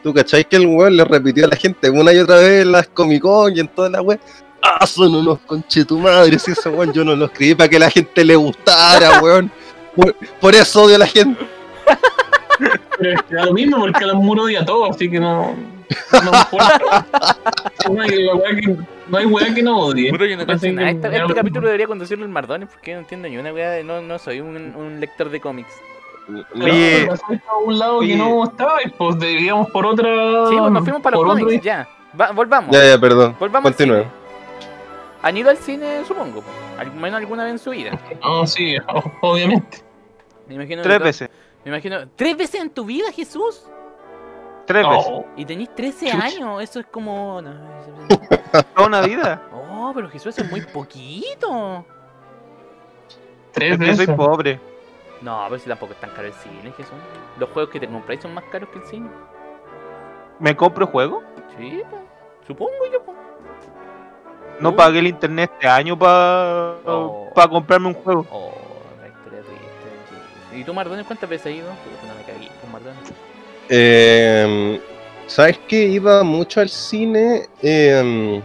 Speaker 3: ¿tú cacháis que el weón le repitió a la gente una y otra vez en las Comic Con y en toda la web? Ah, son unos conchetumadres, ese weón yo no lo escribí para que la gente le gustara, weón. Por, por eso odio a la gente.
Speaker 4: Pero es que da lo mismo porque Alan Moore odia todo, así que no. No me importa. No hay, weá que, no hay weá que no odie.
Speaker 1: Puta, yo no cacho
Speaker 4: Así
Speaker 1: nada.
Speaker 4: que
Speaker 1: Esta-
Speaker 4: ya
Speaker 1: este
Speaker 4: lo-
Speaker 1: capítulo debería conducirlo el Mardones porque no entiendo ni una weá de. No, no soy un, un lector de cómics.
Speaker 2: Oye,
Speaker 4: No, pasaste a un lado
Speaker 2: oye.
Speaker 4: que no estaba, pues deberíamos por otra.
Speaker 1: Sí, pues nos fuimos para los
Speaker 4: por otro-
Speaker 1: cómics, ya. Va- volvamos.
Speaker 3: Ya, ya, perdón.
Speaker 1: Volvamos al
Speaker 3: Continúe.
Speaker 1: cine. ¿Han ido al cine, supongo? po? Al menos alguna vez en su vida.
Speaker 4: No, sí, obviamente.
Speaker 1: Me imagino que
Speaker 2: tres
Speaker 1: to-
Speaker 2: veces,
Speaker 1: Me imagino. ¿Tres veces en tu vida, Jesús?
Speaker 2: Tres veces,
Speaker 1: Y tenés 13
Speaker 4: Chucha.
Speaker 1: años. Eso es como. no, eso-
Speaker 2: toda una vida.
Speaker 1: Oh, pero Jesús, eso es muy poquito.
Speaker 4: tres
Speaker 2: Es que soy
Speaker 4: veces.
Speaker 2: pobre.
Speaker 1: No, pero si tampoco es tan caro el cine, Jesús. Los juegos que te compráis son más caros que el cine.
Speaker 2: ¿Me compro juego?
Speaker 1: Sí, po. supongo yo. po.
Speaker 2: No
Speaker 1: Uh.
Speaker 2: pagué el internet este año para
Speaker 1: Oh.
Speaker 2: comprarme un juego.
Speaker 1: Oh, la historia triste. ¿Y tú, Mardones, cuántas veces has ido? Puta, no me cagué con Mardones.
Speaker 3: Eh, ¿Sabes qué? Iba mucho al cine eh,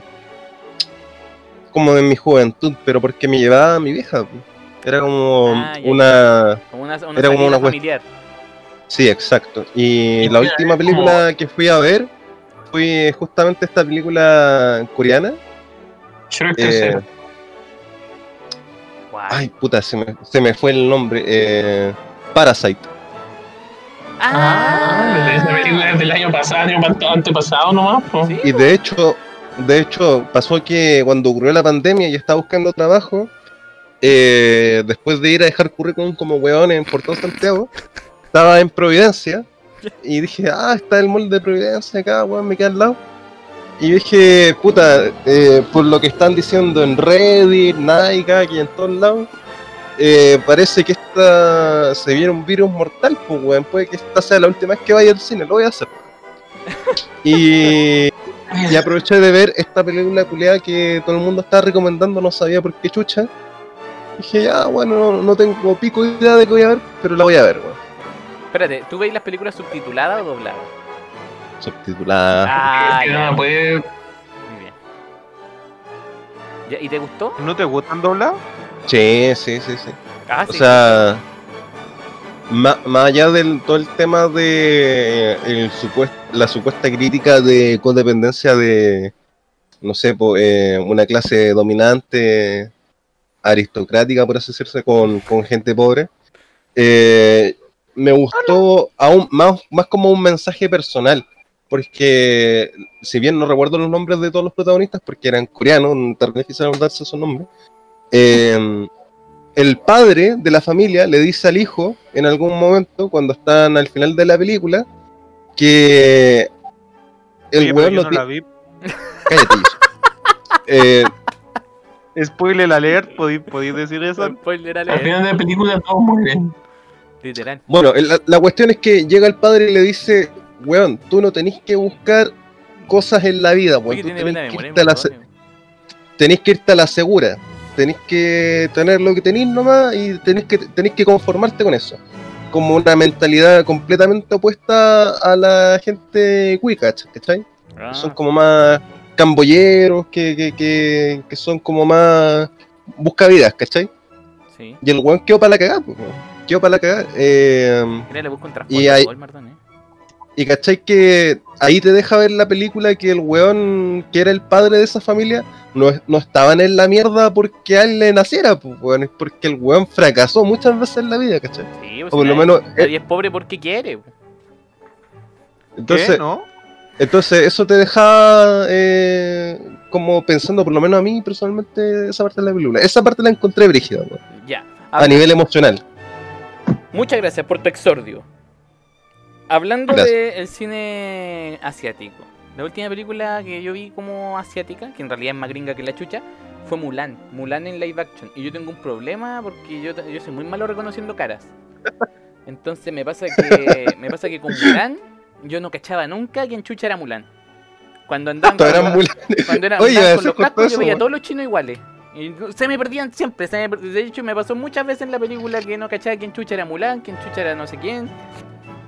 Speaker 3: como en mi juventud, pero porque me llevaba mi vieja. Era como
Speaker 1: Ah,
Speaker 3: una...
Speaker 1: Como una, una
Speaker 3: Era como una
Speaker 1: familiar.
Speaker 3: Sí, exacto. Y
Speaker 4: Y
Speaker 3: la última película que fui a ver fue justamente esta película coreana.
Speaker 4: Shrek
Speaker 3: Eh, ay, puta, se me, se me fue el nombre. eh, Parasite.
Speaker 4: Ah, esa película es del año pasado, año ante- antepasado nomás. po.
Speaker 1: ¿Sí?
Speaker 3: Y de hecho, de hecho, pasó que cuando ocurrió la pandemia y estaba buscando trabajo, eh, después de ir a dejar currículum como weón en por todo Santiago, estaba en Providencia y dije, ah, está el mall de Providencia acá, weón, me queda al lado. Y dije, puta, eh, por lo que están diciendo en Reddit, Nike, aquí en todos lados, eh, parece que esta se viene un virus mortal, pues weón, puede que esta sea la última vez que vaya al cine, lo voy a hacer. Y, y aproveché de ver esta película culiada que todo el mundo está recomendando, no sabía por qué chucha. Dije, ya, bueno, no, no tengo pico idea de qué voy a ver, pero la voy a ver, weón.
Speaker 1: Espérate, ¿tú veis las películas subtituladas o dobladas?
Speaker 3: Subtitulada.
Speaker 1: Ah,
Speaker 4: Es que no
Speaker 1: ya.
Speaker 4: puede.
Speaker 1: Muy bien. ¿Y te gustó?
Speaker 2: ¿No te gustan doblados?
Speaker 3: Sí, sí, sí, sí.
Speaker 1: Ah,
Speaker 3: O
Speaker 1: sí.
Speaker 3: sea, más allá del todo el tema de el supuest- la supuesta crítica de codependencia de, no sé, po, eh, una clase dominante, aristocrática, por así decirse, con, con gente pobre, eh, me gustó aún más, más como un mensaje personal. Porque, si bien no recuerdo los nombres de todos los protagonistas, porque eran coreanos, no te difícil darse esos nombres. Eh, el padre de la familia le dice al hijo, en algún momento, cuando están al final de la película, que el lo
Speaker 2: no la vi.
Speaker 3: Cállate. Eh,
Speaker 2: Spoiler alert, ¿podéis, podéis decir eso?
Speaker 1: Spoiler
Speaker 4: Al
Speaker 1: alert,
Speaker 4: final de la película todos mueren.
Speaker 1: literal.
Speaker 3: Bueno, la, la cuestión es que llega el padre y le dice, weón, tú no tenés que buscar cosas en la vida,
Speaker 1: tiene
Speaker 3: tenés que, irte a la, tenés que irte a la segura, tenés que tener lo que tenés nomás y tenés que, tenés que conformarte con eso. Como una mentalidad completamente opuesta a la gente cuica, ¿cachai?
Speaker 1: Ah,
Speaker 3: Son como más cambolleros, que, que, que, que son como más buscavidas, ¿cachai?
Speaker 1: sí.
Speaker 3: Y el weón quedó para la cagada, pues, quedó para la cagada. Eh,
Speaker 1: le busco un
Speaker 3: Y hay-
Speaker 1: Walmart, ¿eh?
Speaker 3: Y cachai que ahí te deja ver la película que el weón que era el padre de esa familia no, no estaban en la mierda porque a él le naciera, pues weón, es porque el weón fracasó muchas veces en la vida, cachai.
Speaker 1: Sí, pues,
Speaker 3: O por lo menos,
Speaker 1: Nadie es pobre porque quiere.
Speaker 3: Entonces,
Speaker 2: ¿Qué? ¿No?
Speaker 3: entonces eso te deja eh, como pensando, por lo menos a mí personalmente, esa parte de la película. Esa parte la encontré brígida, weón,
Speaker 1: Ya.
Speaker 3: a nivel emocional.
Speaker 1: Muchas gracias por tu exordio. Hablando del cine asiático, la última película que yo vi como asiática, que en realidad es más gringa que la chucha, fue Mulan. Mulan en live action. Y yo tengo un problema porque yo, yo soy muy malo reconociendo caras. Entonces me pasa que me pasa que con Mulan yo no cachaba nunca quién chucha era Mulan. Cuando andaban con,
Speaker 3: eran muy-
Speaker 1: cuando eran,
Speaker 3: Oye,
Speaker 1: andaban con los cascos, yo
Speaker 3: eso,
Speaker 1: veía a todos los chinos iguales. Y se me perdían siempre. se me de hecho, me pasó muchas veces en la película que no cachaba quién chucha era Mulan, quién chucha era no sé quién.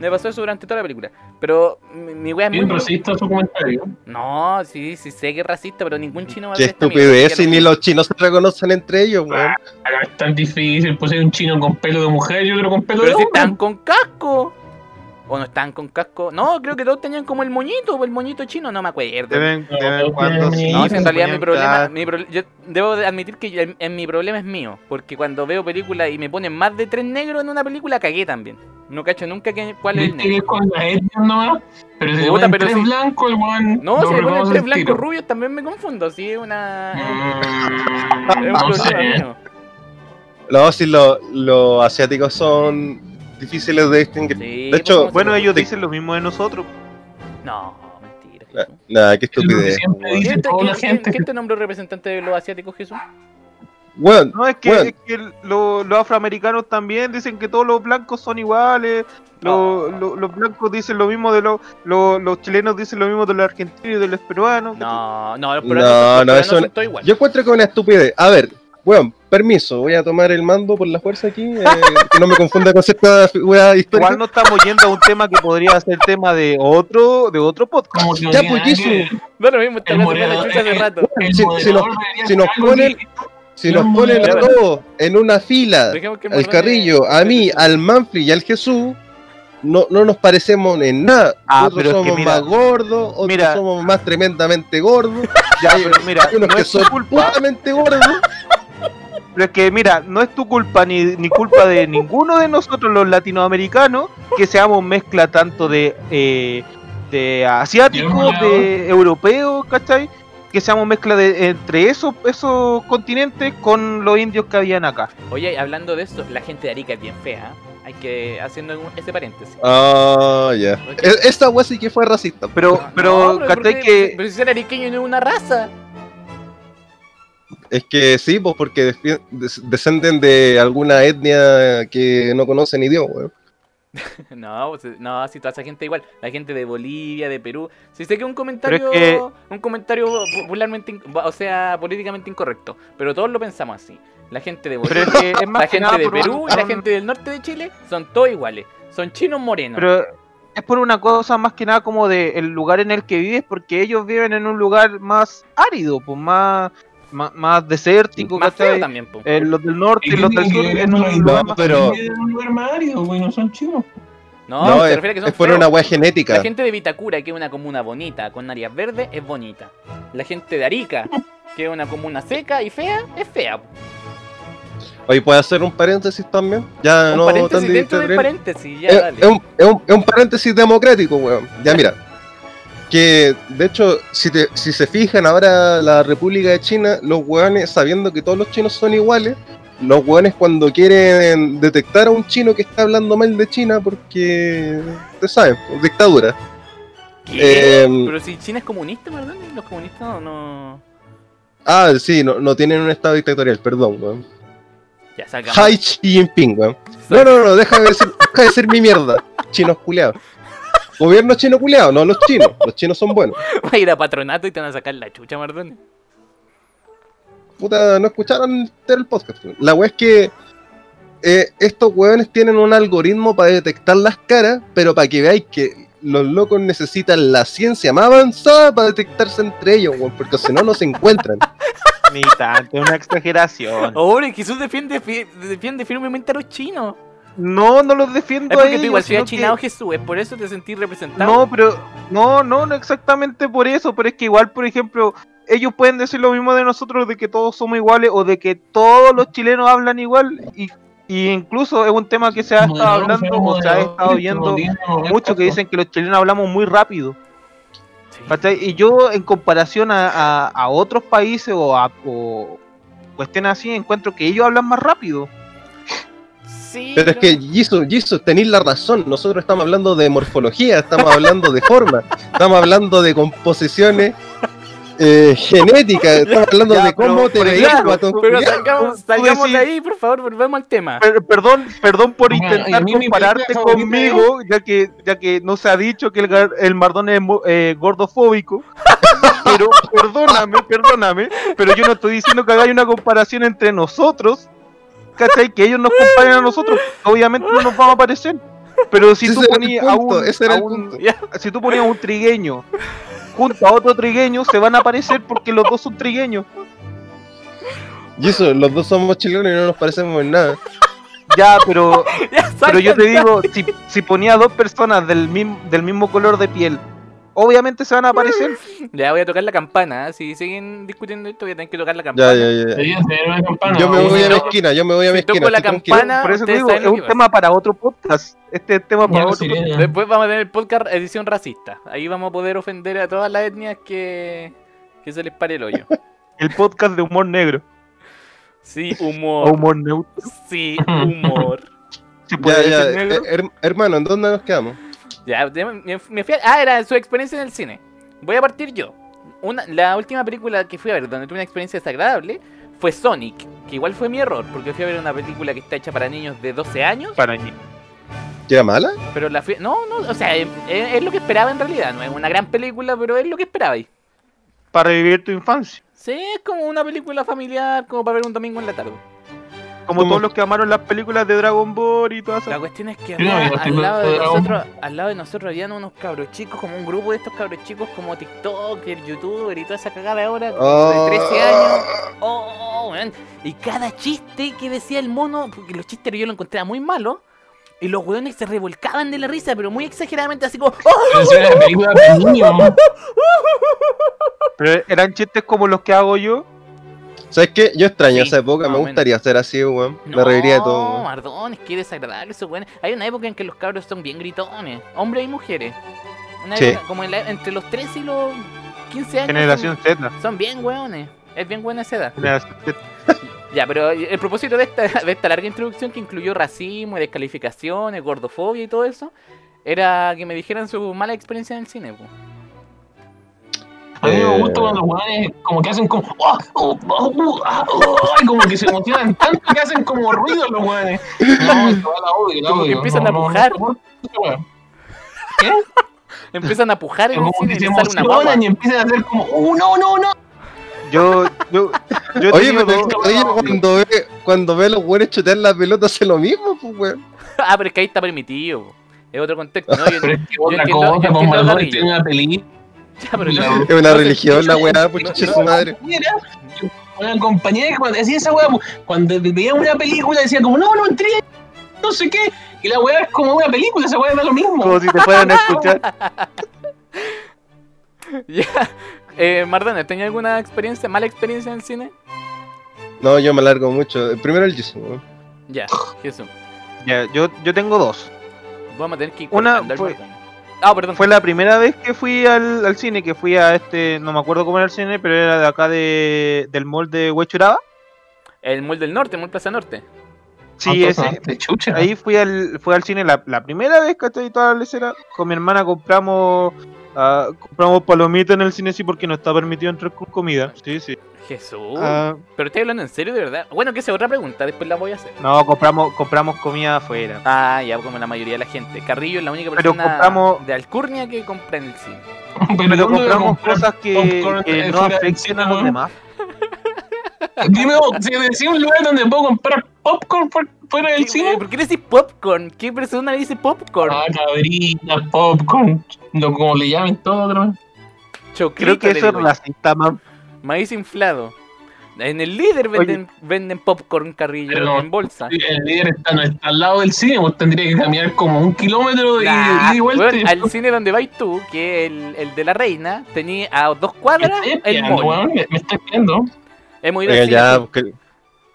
Speaker 1: Me pasó eso durante toda la película. Pero mi, mi wea es muy.
Speaker 4: Racista su comentario.
Speaker 1: No, sí, sí sé que es racista, pero ningún chino va a
Speaker 3: Qué estupidez, y ni
Speaker 1: lo-
Speaker 3: los chinos se reconocen entre ellos, weón.
Speaker 4: Ah, es tan difícil, pues hay un chino con pelo de mujer y otro con pelo
Speaker 1: Pero
Speaker 4: de
Speaker 1: si
Speaker 4: hombre.
Speaker 1: están con casco. O no están con casco. No, creo que todos tenían como el moñito, el moñito chino, no me acuerdo.
Speaker 2: De vez, de vez en
Speaker 4: No,
Speaker 2: cuando sí.
Speaker 1: No, si en realidad mi problema, mi pro- yo debo de admitir que en, en mi problema es mío, porque cuando veo películas y me ponen más de tres negros en una película, cagué también. No cacho nunca que, cuál es el negro.
Speaker 4: con la etnia nomás. Pero si
Speaker 1: Puta,
Speaker 4: ponen
Speaker 1: pero
Speaker 4: tres
Speaker 1: si-
Speaker 4: blancos, el weón.
Speaker 1: No, si me ponen tres blancos rubios también me confundo, sí, es una...
Speaker 4: Mm,
Speaker 1: es un
Speaker 4: no
Speaker 1: problema
Speaker 4: sé.
Speaker 1: mío.
Speaker 3: No, si lo- los asiáticos son difíciles de distinguir.
Speaker 1: Sí,
Speaker 3: De hecho,
Speaker 1: pues, ¿cómo se
Speaker 2: Bueno, ellos dicen lo mismo de nosotros.
Speaker 1: No, mentira.
Speaker 3: Nada, qué estupidez.
Speaker 1: ¿Quién te, quién- nombró representante de los asiáticos, Jesús?
Speaker 3: Weón,
Speaker 2: No, es que,
Speaker 3: Bueno.
Speaker 2: es que lo- los afroamericanos también dicen que todos los blancos son iguales. Los, lo- los blancos dicen lo mismo de los, los, los chilenos dicen lo mismo de los argentinos y de los peruanos.
Speaker 1: No, no, los
Speaker 3: No,
Speaker 1: peruanos, los
Speaker 3: no,
Speaker 1: peruanos
Speaker 3: eso
Speaker 1: son
Speaker 3: no-
Speaker 1: todos iguales.
Speaker 3: yo encuentro que es una estupidez. A ver, weón, permiso, voy a tomar el mando por la fuerza aquí, eh, que no me confunda con cierta figura histórica.
Speaker 2: Igual no estamos yendo a un tema que podría ser tema de otro, de otro podcast.
Speaker 4: Como
Speaker 3: Ya, pues.
Speaker 1: No, lo mismo, está
Speaker 4: El
Speaker 1: hablando de la
Speaker 4: moderador-
Speaker 1: chucha hace rato.
Speaker 4: el
Speaker 3: Si- nos- si ponen- Si nos ponen a todos en una fila, al Carrillo, a mí, al Manfred y al Jesús, no, no nos parecemos en nada.
Speaker 2: Ah,
Speaker 3: Otros
Speaker 2: pero es que
Speaker 3: somos
Speaker 2: mira-
Speaker 3: más gordos, otros
Speaker 2: mira.
Speaker 3: somos más tremendamente gordos.
Speaker 2: Ya, pero mira,
Speaker 3: Hay unos
Speaker 2: no
Speaker 3: que son
Speaker 2: culpa,
Speaker 3: putamente gordos.
Speaker 2: Pero es que mira, no es tu culpa ni, ni culpa de ninguno de nosotros los latinoamericanos que seamos mezcla tanto de, eh, de asiáticos, de europeos, ¿cachai? Que seamos mezcla de entre esos, esos continentes con los indios que habían acá.
Speaker 1: Oye, hablando de eso, la gente de Arica es bien fea. ¿eh? Hay que, haciendo ese paréntesis.
Speaker 3: Ah, ya. E- Esta wea sí que fue racista.
Speaker 2: Pero,
Speaker 1: No,
Speaker 2: pero,
Speaker 1: ¿por
Speaker 2: ¿cachai?
Speaker 1: qué?
Speaker 2: Que
Speaker 1: Pero si ser ariqueño no es una raza.
Speaker 3: Es que sí, pues porque descenden de alguna etnia que no conocen idioma, weón.
Speaker 1: No, pues, no, si toda esa gente igual. La gente de Bolivia, de Perú. Si sé que es un comentario,
Speaker 2: es
Speaker 1: un comentario popularmente, o sea, políticamente incorrecto. Pero todos lo pensamos así. La gente de Bolivia,
Speaker 2: es que es más
Speaker 1: la gente de
Speaker 2: un-
Speaker 1: Perú y la gente del norte de Chile son todos iguales. Son chinos morenos.
Speaker 2: Pero es por una cosa más que nada como de el lugar en el que vives, porque ellos viven en un lugar más árido, pues más, más, más desértico,
Speaker 1: Más feo
Speaker 2: ¿cachai?
Speaker 1: también, po.
Speaker 2: Eh, los del norte
Speaker 4: ¿Y
Speaker 2: los del sur en un lugar
Speaker 3: No, pero-
Speaker 4: Viven en un lugar más árido, güey, no son chinos.
Speaker 1: No,
Speaker 3: No,
Speaker 1: se
Speaker 3: es,
Speaker 1: refiere a que son
Speaker 3: es por
Speaker 1: feos.
Speaker 3: una wea genética.
Speaker 1: La gente de Vitacura, que es una comuna bonita, con áreas verdes, es bonita. La gente de Arica, que es una comuna seca y fea, es fea.
Speaker 3: Oye, ¿puedo hacer un paréntesis también? Ya
Speaker 1: Un
Speaker 3: no
Speaker 1: paréntesis
Speaker 3: tan
Speaker 1: dentro del paréntesis, ya
Speaker 3: es,
Speaker 1: dale.
Speaker 3: es un, es un- es un paréntesis democrático, weón. Ya mira. Que de hecho, si, te- si se fijan ahora la República de China, los weones, sabiendo que todos los chinos son iguales, los weones cuando quieren detectar a un chino que está hablando mal de China, porque, ustedes saben, pues, dictadura. Em,
Speaker 1: Pero si China es comunista, ¿verdad? Los comunistas no...
Speaker 3: Ah, sí, no, no tienen un estado dictatorial, perdón, weón.
Speaker 1: Ya salgamos.
Speaker 3: Hai Xi Jinping, weón. No, no, no, deja de decir, deja de decir mi mierda. Chinos culeados. Gobierno chino culeado, no los chinos. Los chinos son buenos.
Speaker 1: Va a ir a patronato y te van a sacar la chucha, Mardoni.
Speaker 3: Puta, no escucharon el podcast. La wea es que eh, estos weones tienen un algoritmo para detectar las caras, pero para que veáis que los locos necesitan la ciencia más avanzada para detectarse entre ellos, weón, porque si no, no se encuentran.
Speaker 2: Ni tanto, es una exageración.
Speaker 1: Hombre, Jesús defiende, fi- defiende firmemente a los chinos.
Speaker 2: No, no los defiendo
Speaker 1: Es porque tú igual soy
Speaker 2: sino
Speaker 1: achinado,
Speaker 2: que-
Speaker 1: Jesús, es por eso te sentís representado.
Speaker 2: No, pero no, no, no exactamente por eso, pero es que igual, por ejemplo, ellos pueden decir lo mismo de nosotros de que todos somos iguales o de que todos los chilenos hablan igual y, y incluso es un tema que se ha estado hablando o se ha estado viendo mucho que dicen que los chilenos hablamos muy rápido. Y yo en comparación a, a- a otros países o a o cuestiones así encuentro que ellos hablan más rápido.
Speaker 1: Sí,
Speaker 3: Pero es que, Jesus, Jesus, tenéis la razón. Nosotros estamos hablando de morfología, estamos hablando de forma, estamos hablando de composiciones eh, genéticas, estamos hablando
Speaker 2: Ya,
Speaker 3: de cómo
Speaker 2: pero,
Speaker 3: te
Speaker 2: ejemplo,
Speaker 3: guatón
Speaker 1: Pero salgamos, de ahí, por favor, volvemos al tema.
Speaker 2: Per- perdón, perdón por intentar compararte conmigo, ya que ya que no se ha dicho que el, gar- el Mardón es mo- eh, gordofóbico. pero perdóname, perdóname, pero yo no estoy diciendo que hagáis una comparación entre nosotros, ¿cachai? Que ellos nos comparen a nosotros, obviamente no nos vamos a parecer. Pero si tú ponías a un,
Speaker 3: ese era
Speaker 2: a
Speaker 3: el
Speaker 2: un-
Speaker 3: punto.
Speaker 1: Ya.
Speaker 2: si tú ponías un trigueño junto a otro trigueño, se van a parecer porque los dos son trigueños.
Speaker 3: Jesus, los dos somos chilenos y no nos parecemos en nada.
Speaker 2: Ya, pero
Speaker 1: Ya,
Speaker 2: Pero yo te digo, si, si ponía dos personas del mismo, del mismo color de piel, obviamente se van a aparecer.
Speaker 1: Ya voy a tocar la campana. ¿eh? Si siguen discutiendo esto, voy a tener que tocar la campana.
Speaker 3: Ya, ya, ya.
Speaker 4: Campana.
Speaker 3: Yo me voy a mi esquina, yo me voy a mi
Speaker 1: si toco
Speaker 3: esquina.
Speaker 1: la campana-
Speaker 2: Por eso te digo, es un
Speaker 1: que
Speaker 2: tema para otro podcast. Este es tema para
Speaker 4: no
Speaker 2: otro podcast.
Speaker 1: Después vamos a tener el podcast edición racista. Ahí vamos a poder ofender a todas las etnias que, que se les pare el hoyo.
Speaker 2: El podcast de humor negro.
Speaker 1: Sí, humor.
Speaker 2: humor neutro.
Speaker 1: Sí, humor.
Speaker 2: Puede
Speaker 3: Ya, ya,
Speaker 2: negro.
Speaker 3: eh, her- hermano, ¿en dónde nos quedamos?
Speaker 1: Ya, me, me fui a- Ah, era su experiencia en el cine. Voy a partir yo. Una, la última película que fui a ver donde tuve una experiencia desagradable fue Sonic, que igual fue mi error, porque fui a ver una película que está hecha para niños de 12 años,
Speaker 2: Para mí.
Speaker 3: ¿Que era mala?
Speaker 1: pero la fui... No, no, o sea, es, es lo que esperaba en realidad, no es una gran película, pero es lo que esperaba ahí.
Speaker 2: Para revivir tu infancia.
Speaker 1: Sí, es como una película familiar, como para ver un domingo en la tarde.
Speaker 2: Como todos los que amaron las películas de Dragon Ball y todas
Speaker 1: La
Speaker 2: esas.
Speaker 1: cuestión es que
Speaker 4: no
Speaker 1: al, lado
Speaker 4: de
Speaker 1: nosotros, al lado de nosotros habían unos cabros chicos, como un grupo de estos cabros chicos como TikToker, YouTuber y toda esa cagada ahora,
Speaker 3: Oh.
Speaker 1: de 13 años. Oh, weón. Y cada chiste que decía el mono, porque los chistes yo lo encontraba muy malo, y los weones se revolcaban de la risa, pero muy exageradamente así como, ¡Oh!
Speaker 4: Pero
Speaker 2: eran chistes como los que hago yo.
Speaker 3: ¿Sabes qué? Yo extraño
Speaker 1: Sí,
Speaker 3: esa época, me gustaría ser así, weón.
Speaker 1: No,
Speaker 3: Me reiría de todo, weón.
Speaker 1: Mardón, es que desagradable eso, weón. Hay una época en que los cabros son bien gritones, hombres y mujeres. Una
Speaker 3: Sí.
Speaker 1: época como en la- entre los 13 y los 15 años.
Speaker 2: Generación Z.
Speaker 1: Son, son bien weones. Es bien buena esa edad.
Speaker 2: Generación Z.
Speaker 1: Ya, pero el propósito de esta, de esta larga introducción que incluyó racismo, y descalificaciones, gordofobia y todo eso, era que me dijeran su mala experiencia en el cine. po.
Speaker 4: A mí me
Speaker 3: Eh.
Speaker 4: gusta cuando los weones como que hacen como. "Oh, oh, oh, oh, ah, oh", y como que se emocionan tanto que hacen como ruido los weones. No, esta weá la odio, la
Speaker 1: Como que
Speaker 4: odio.
Speaker 1: empiezan
Speaker 4: No,
Speaker 1: a pujar.
Speaker 4: no.
Speaker 1: Empiezan a pujar en el cine
Speaker 4: que
Speaker 1: y
Speaker 4: se emocionan empiezan a hacer como. ¡Oh, no, no, no!
Speaker 2: Yo, yo, yo he
Speaker 3: Oye, pero oye, cuando ve, cuando ve a los weones chutear la pelota hace lo mismo, pues, weón.
Speaker 1: ah, pero es que ahí está permitido. Es otro contexto, ¿no? Yo-
Speaker 4: Pero es que
Speaker 1: yo
Speaker 4: otra cosa, tiene una película.
Speaker 1: Ya, pero
Speaker 3: Es una religión la weá, pues su madre.
Speaker 4: una compañera que cuando decía esa weá, cuando veía una película decía como, no, no entré, no sé qué, y la weá es como una película, esa weá da lo mismo.
Speaker 2: como si te fueran a escuchar.
Speaker 1: Ya. Eh, Mardona, ¿tenía alguna experiencia, mala experiencia en el cine?
Speaker 3: No, yo me alargo mucho. Primero el weón.
Speaker 1: Ya, Jesús.
Speaker 2: Ya, yo, yo tengo dos.
Speaker 1: Vamos a tener que ir
Speaker 2: Una
Speaker 1: cortando el
Speaker 2: fue-
Speaker 1: botón. Ah, perdón.
Speaker 2: Fue la primera vez que fui al, al cine, que fui a este, no me acuerdo cómo era el cine, pero era de acá de, del mall de Huechuraba.
Speaker 1: El Mall del Norte, Mall Plaza Norte.
Speaker 2: Sí, ese.
Speaker 4: De chucha.
Speaker 2: Ahí fui al, fui al cine la, la primera vez que estoy toda la lecera. Con mi hermana compramos ah, compramos palomitas en el cine, sí, porque no está permitido entrar con comida. Sí, sí.
Speaker 1: Jesús.
Speaker 2: Ah,
Speaker 1: Pero estoy hablando en serio, de verdad. Bueno, que esa es otra pregunta, después la voy a hacer.
Speaker 2: no, compramos, compramos comida afuera.
Speaker 1: Ah, ya, como la mayoría de la gente. Carrillo es la única
Speaker 2: Pero
Speaker 1: persona
Speaker 2: compramos-
Speaker 1: de Alcurnia que compra en el cine.
Speaker 2: Pero
Speaker 4: ¿dónde voy a
Speaker 2: compramos cosas que, no
Speaker 4: cine,
Speaker 2: a los demás.
Speaker 4: Dime, si me decís un lugar donde puedo comprar popcorn fuera del
Speaker 1: ¿Qué-
Speaker 4: cine.
Speaker 1: ¿Por qué le decís popcorn? ¿Qué persona le dice popcorn?
Speaker 4: Ah, cabrita, popcorn, lo como le llamen todo, otro.
Speaker 1: Chocrito,
Speaker 2: Creo que eso es racista, man.
Speaker 1: Maíz inflado. En el líder venden, venden popcorn carrillo en bolsa.
Speaker 4: El líder está, no está al lado del cine, vos tendría que caminar como un kilómetro y,
Speaker 1: Nah,
Speaker 4: vuelta.
Speaker 1: al cine donde vais tú, que es el, el de la reina, tenía a dos cuadras
Speaker 4: me
Speaker 1: el
Speaker 4: weón, me, me está espiando.
Speaker 1: Hemos ido al
Speaker 3: Oigan,
Speaker 1: cine
Speaker 3: ya, que,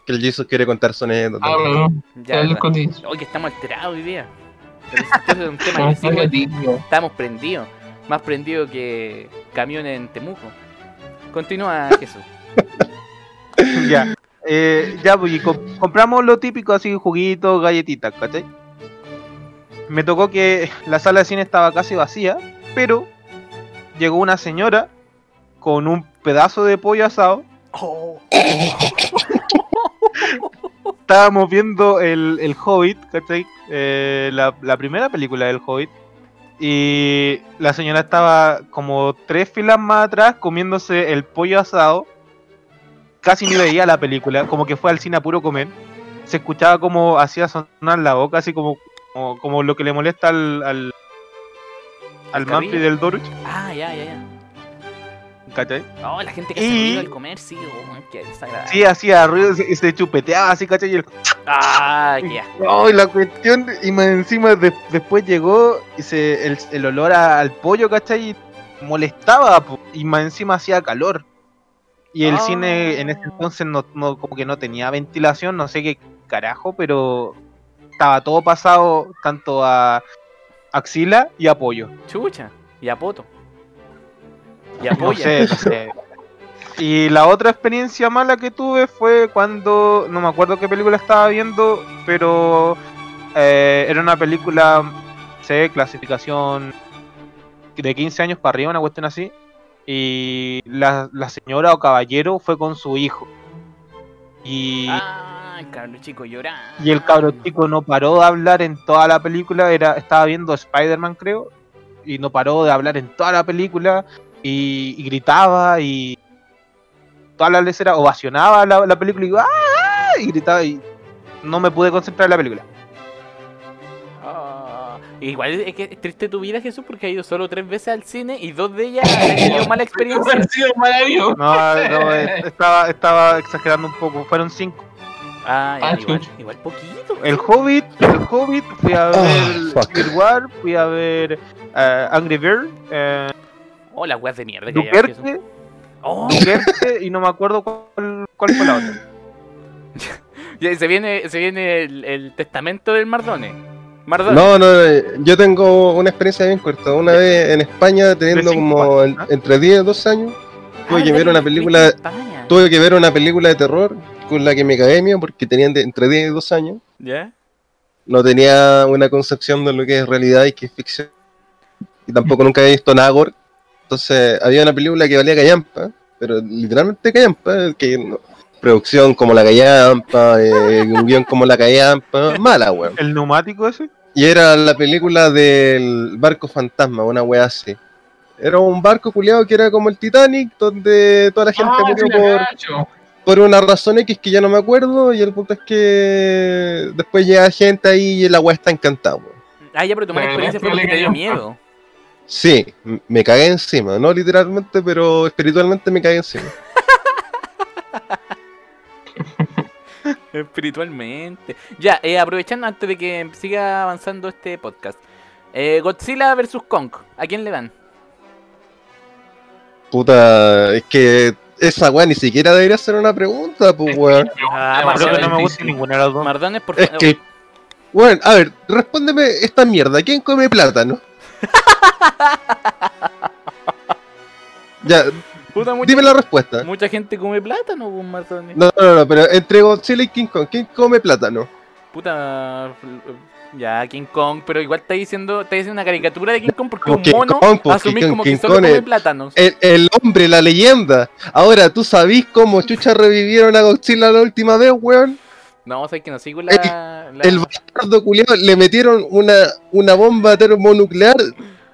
Speaker 3: que el Jesus quiere contar su anécdota.
Speaker 4: Ah, perdón.
Speaker 1: Ya. Oye, que estamos alterados hoy día. Pero es un tema que estamos prendidos. Más prendidos que camiones en Temuco. Continúa Jesús.
Speaker 2: ya. Eh, ya, pues, y compramos lo típico, así, juguitos, galletitas, ¿cachai? Me tocó que la sala de cine estaba casi vacía, pero llegó una señora con un pedazo de pollo asado. Estábamos viendo el, el Hobbit, ¿cachai? Eh, la, la primera película del Hobbit. Y la señora estaba como tres filas más atrás comiéndose el pollo asado. Casi ni veía la película, como que fue al cine a puro comer. Se escuchaba como hacía sonar la boca, así como, como, como lo que le molesta al, al, al del Doruch,
Speaker 1: Ah, ya, ya, ya.
Speaker 2: ¿Cachai?
Speaker 1: Oh, la gente que hace
Speaker 2: Y-
Speaker 1: ruido al comer, sí, oh, qué desagradable.
Speaker 2: Sí, hacía ruido y se chupeteaba así, ¿cachai? Y el
Speaker 1: Ah, qué asco.
Speaker 2: No, y la cuestión, y más encima de- después llegó y se, el, el olor a- al pollo, ¿cachai? Y molestaba, y más encima hacía calor. Y el
Speaker 1: Ah.
Speaker 2: cine en ese entonces no, no- como que no tenía ventilación, no sé qué carajo, pero estaba todo pasado tanto a axila y a pollo.
Speaker 1: Chucha. Y a poto. Y a
Speaker 2: No
Speaker 1: polla.
Speaker 2: sé, no sé. Y la otra experiencia mala que tuve fue cuando, no me acuerdo qué película estaba viendo, pero eh, era una película, sé, clasificación de 15 años para arriba, una cuestión así. Y la, la señora o caballero fue con su hijo. Y,
Speaker 1: Ah, el cabro chico llorando.
Speaker 2: y el cabro chico no paró de hablar en toda la película, era, estaba viendo Spider-Man creo, y no paró de hablar en toda la película, y, y gritaba, y toda la lecera ovacionaba la, la película, y, ¡ah! y gritaba, y no me pude concentrar en la película.
Speaker 1: Ah, igual es que es triste tu vida, Jesús, porque has ido solo tres veces al cine y dos de ellas has tenido mala experiencia.
Speaker 2: No, no, eh, estaba, estaba exagerando un poco, fueron cinco.
Speaker 1: Ah, ya,
Speaker 4: Ah,
Speaker 1: igual, poquito.
Speaker 2: El Hobbit, el Hobbit, fui a ver
Speaker 3: Ah, fuck.
Speaker 2: Civil War, fui a ver eh, Angry Bird, eh,
Speaker 1: Oh, las weas de mierda que hay Oh,
Speaker 2: Duquerque, y no me acuerdo cuál, cuál fue la otra.
Speaker 1: se viene, se viene el, el testamento del Mardone. Mardone.
Speaker 3: No, no, eh, yo tengo una experiencia bien corta. Una vez en España, teniendo
Speaker 2: cinco
Speaker 3: como entre 10 y 12 años, tuve
Speaker 1: Ah,
Speaker 3: que ver
Speaker 1: ¿verdad
Speaker 3: una película, tuve que ver una película de terror con la que me cagué mío porque tenían de- entre 10 y 12 años.
Speaker 1: ¿Ya?
Speaker 3: No tenía una concepción de lo que es realidad y que es ficción. Y tampoco nunca había visto nada gore. Entonces había una película que valía callampa, pero literalmente callampa, que no- producción como la callampa, eh, un guion como la callampa, mala, weón.
Speaker 2: ¿El neumático ese?
Speaker 3: Y era la película del barco fantasma, una wea así. Era un barco culiado que era como el Titanic, donde toda la gente
Speaker 4: Ah,
Speaker 3: murió por, por una razón X que ya no me acuerdo. Y el punto es que después llega gente ahí y la wea está encantada. weón.
Speaker 1: Ah, ya, pero tu mala experiencia fue porque te dio miedo.
Speaker 3: Sí, me cagué encima, no literalmente, pero espiritualmente me cagué encima.
Speaker 1: Espiritualmente. Ya, eh, aprovechando antes de que siga avanzando este podcast. Eh, Godzilla vs. Kong. ¿A quién le dan?
Speaker 3: Puta, es que esa weá ni siquiera debería ser una pregunta, pues weón.
Speaker 1: Ah,
Speaker 2: no me gusta ninguna de las dos.
Speaker 1: Mardones, por
Speaker 3: Es
Speaker 1: favor.
Speaker 3: que, weón, a ver, respóndeme esta mierda. ¿Quién come plátano? ya,
Speaker 1: Puta, mucha,
Speaker 3: dime la respuesta.
Speaker 1: mucha gente come plátano, pues.
Speaker 3: No, no, no, pero entre Godzilla y King Kong, ¿quién come plátano?
Speaker 1: Puta. Ya, King Kong, pero igual está diciendo, está diciendo una caricatura de King Kong porque un
Speaker 3: King
Speaker 1: mono
Speaker 3: Kong, pues,
Speaker 1: asumís
Speaker 3: King-
Speaker 1: como
Speaker 3: King
Speaker 1: que solo
Speaker 3: Kong
Speaker 1: come
Speaker 3: es-
Speaker 1: plátanos.
Speaker 3: El, el hombre, la leyenda. Ahora, ¿tú sabís cómo chucha revivieron a Godzilla la última vez, weón?
Speaker 1: No, sabes que no sigo la. la-
Speaker 3: El bastardo culiado le metieron una, una bomba termonuclear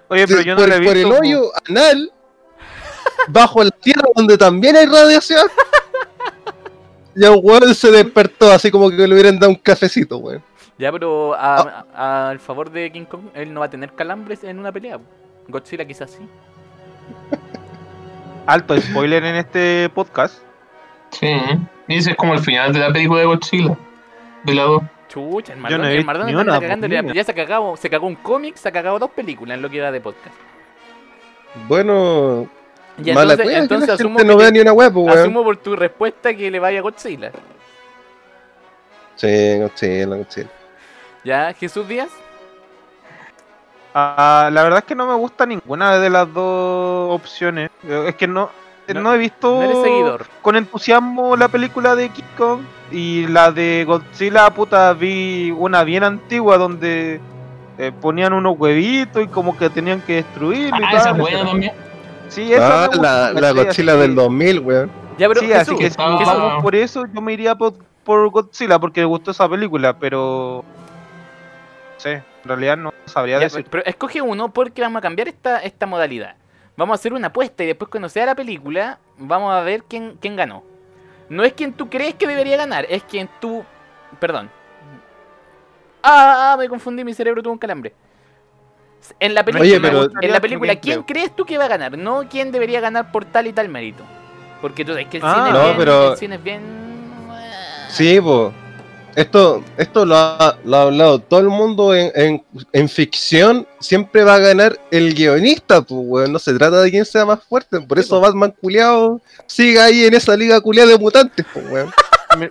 Speaker 2: Oye, pero yo no
Speaker 3: por,
Speaker 2: la he
Speaker 3: por el hoyo anal bajo la tierra donde también hay radiación. Y el weón se despertó así como que le hubieran dado un cafecito, weón.
Speaker 1: Ya, pero
Speaker 3: Ah.
Speaker 1: a- a- al favor de King Kong, él no va a tener calambres en una pelea. Godzilla quizás sí.
Speaker 2: Alto spoiler en este podcast.
Speaker 4: Sí. Y ese es como el final de la película de Godzilla. De la 2.
Speaker 1: Chucha, el Mardón,
Speaker 2: no
Speaker 1: el Mardón está
Speaker 2: una,
Speaker 1: cagando,
Speaker 2: pues,
Speaker 1: ya, se cagó, se cagó un cómic, se ha cagado dos películas en lo que va de podcast.
Speaker 3: Bueno,
Speaker 1: Y
Speaker 3: mala
Speaker 1: entonces,
Speaker 3: que la
Speaker 1: asumo,
Speaker 3: gente no
Speaker 1: que-
Speaker 3: vea ni una weá, pues, weón.
Speaker 1: asumo por tu respuesta que le vaya a Godzilla.
Speaker 3: Sí, Godzilla, Godzilla.
Speaker 1: Ya, Jesús Díaz.
Speaker 2: Ah, la verdad es que no me gusta ninguna de las dos opciones. Es que no,
Speaker 1: No-
Speaker 2: no, he visto
Speaker 1: No eres seguidor.
Speaker 2: con entusiasmo la película de King Kong y la de Godzilla, puta, vi una bien antigua donde eh, ponían unos huevitos y como que tenían que destruirlo y
Speaker 4: Ah,
Speaker 2: tal.
Speaker 4: esa es buena también.
Speaker 2: Sí, esa
Speaker 3: Ah, la, la. Godzilla
Speaker 2: Así
Speaker 3: del
Speaker 2: que-
Speaker 3: 2000, weón.
Speaker 1: Ya, pero
Speaker 2: sí, así que si
Speaker 4: Ah.
Speaker 2: vamos por eso, yo me iría por, por Godzilla porque me gustó esa película, pero. No sé, en realidad no sabría
Speaker 1: ya,
Speaker 2: decir.
Speaker 1: pero escoge uno porque vamos a cambiar esta, esta modalidad. Vamos a hacer una apuesta y después cuando sea la película, vamos a ver quién, quién ganó. No es quien tú crees que debería ganar, es quien tú... Perdón. Ah, me confundí, mi cerebro tuvo un calambre. En la película,
Speaker 3: Oye, pero-
Speaker 1: en la película ¿quién
Speaker 2: creo.
Speaker 1: crees tú que va a ganar? No quién debería ganar por tal y tal mérito. Porque tú sabes que el
Speaker 2: Ah.
Speaker 1: cine es
Speaker 3: No,
Speaker 1: bien...
Speaker 3: pero-
Speaker 1: El cine es bien...
Speaker 3: Sí, po. Esto, esto lo ha, lo ha hablado todo el mundo en, en, en ficción. Siempre va a ganar el guionista, pues, weón. No se trata de quién sea más fuerte. Por eso Batman culiado sigue ahí en esa liga culiada de mutantes, pues, weón.
Speaker 1: Oye,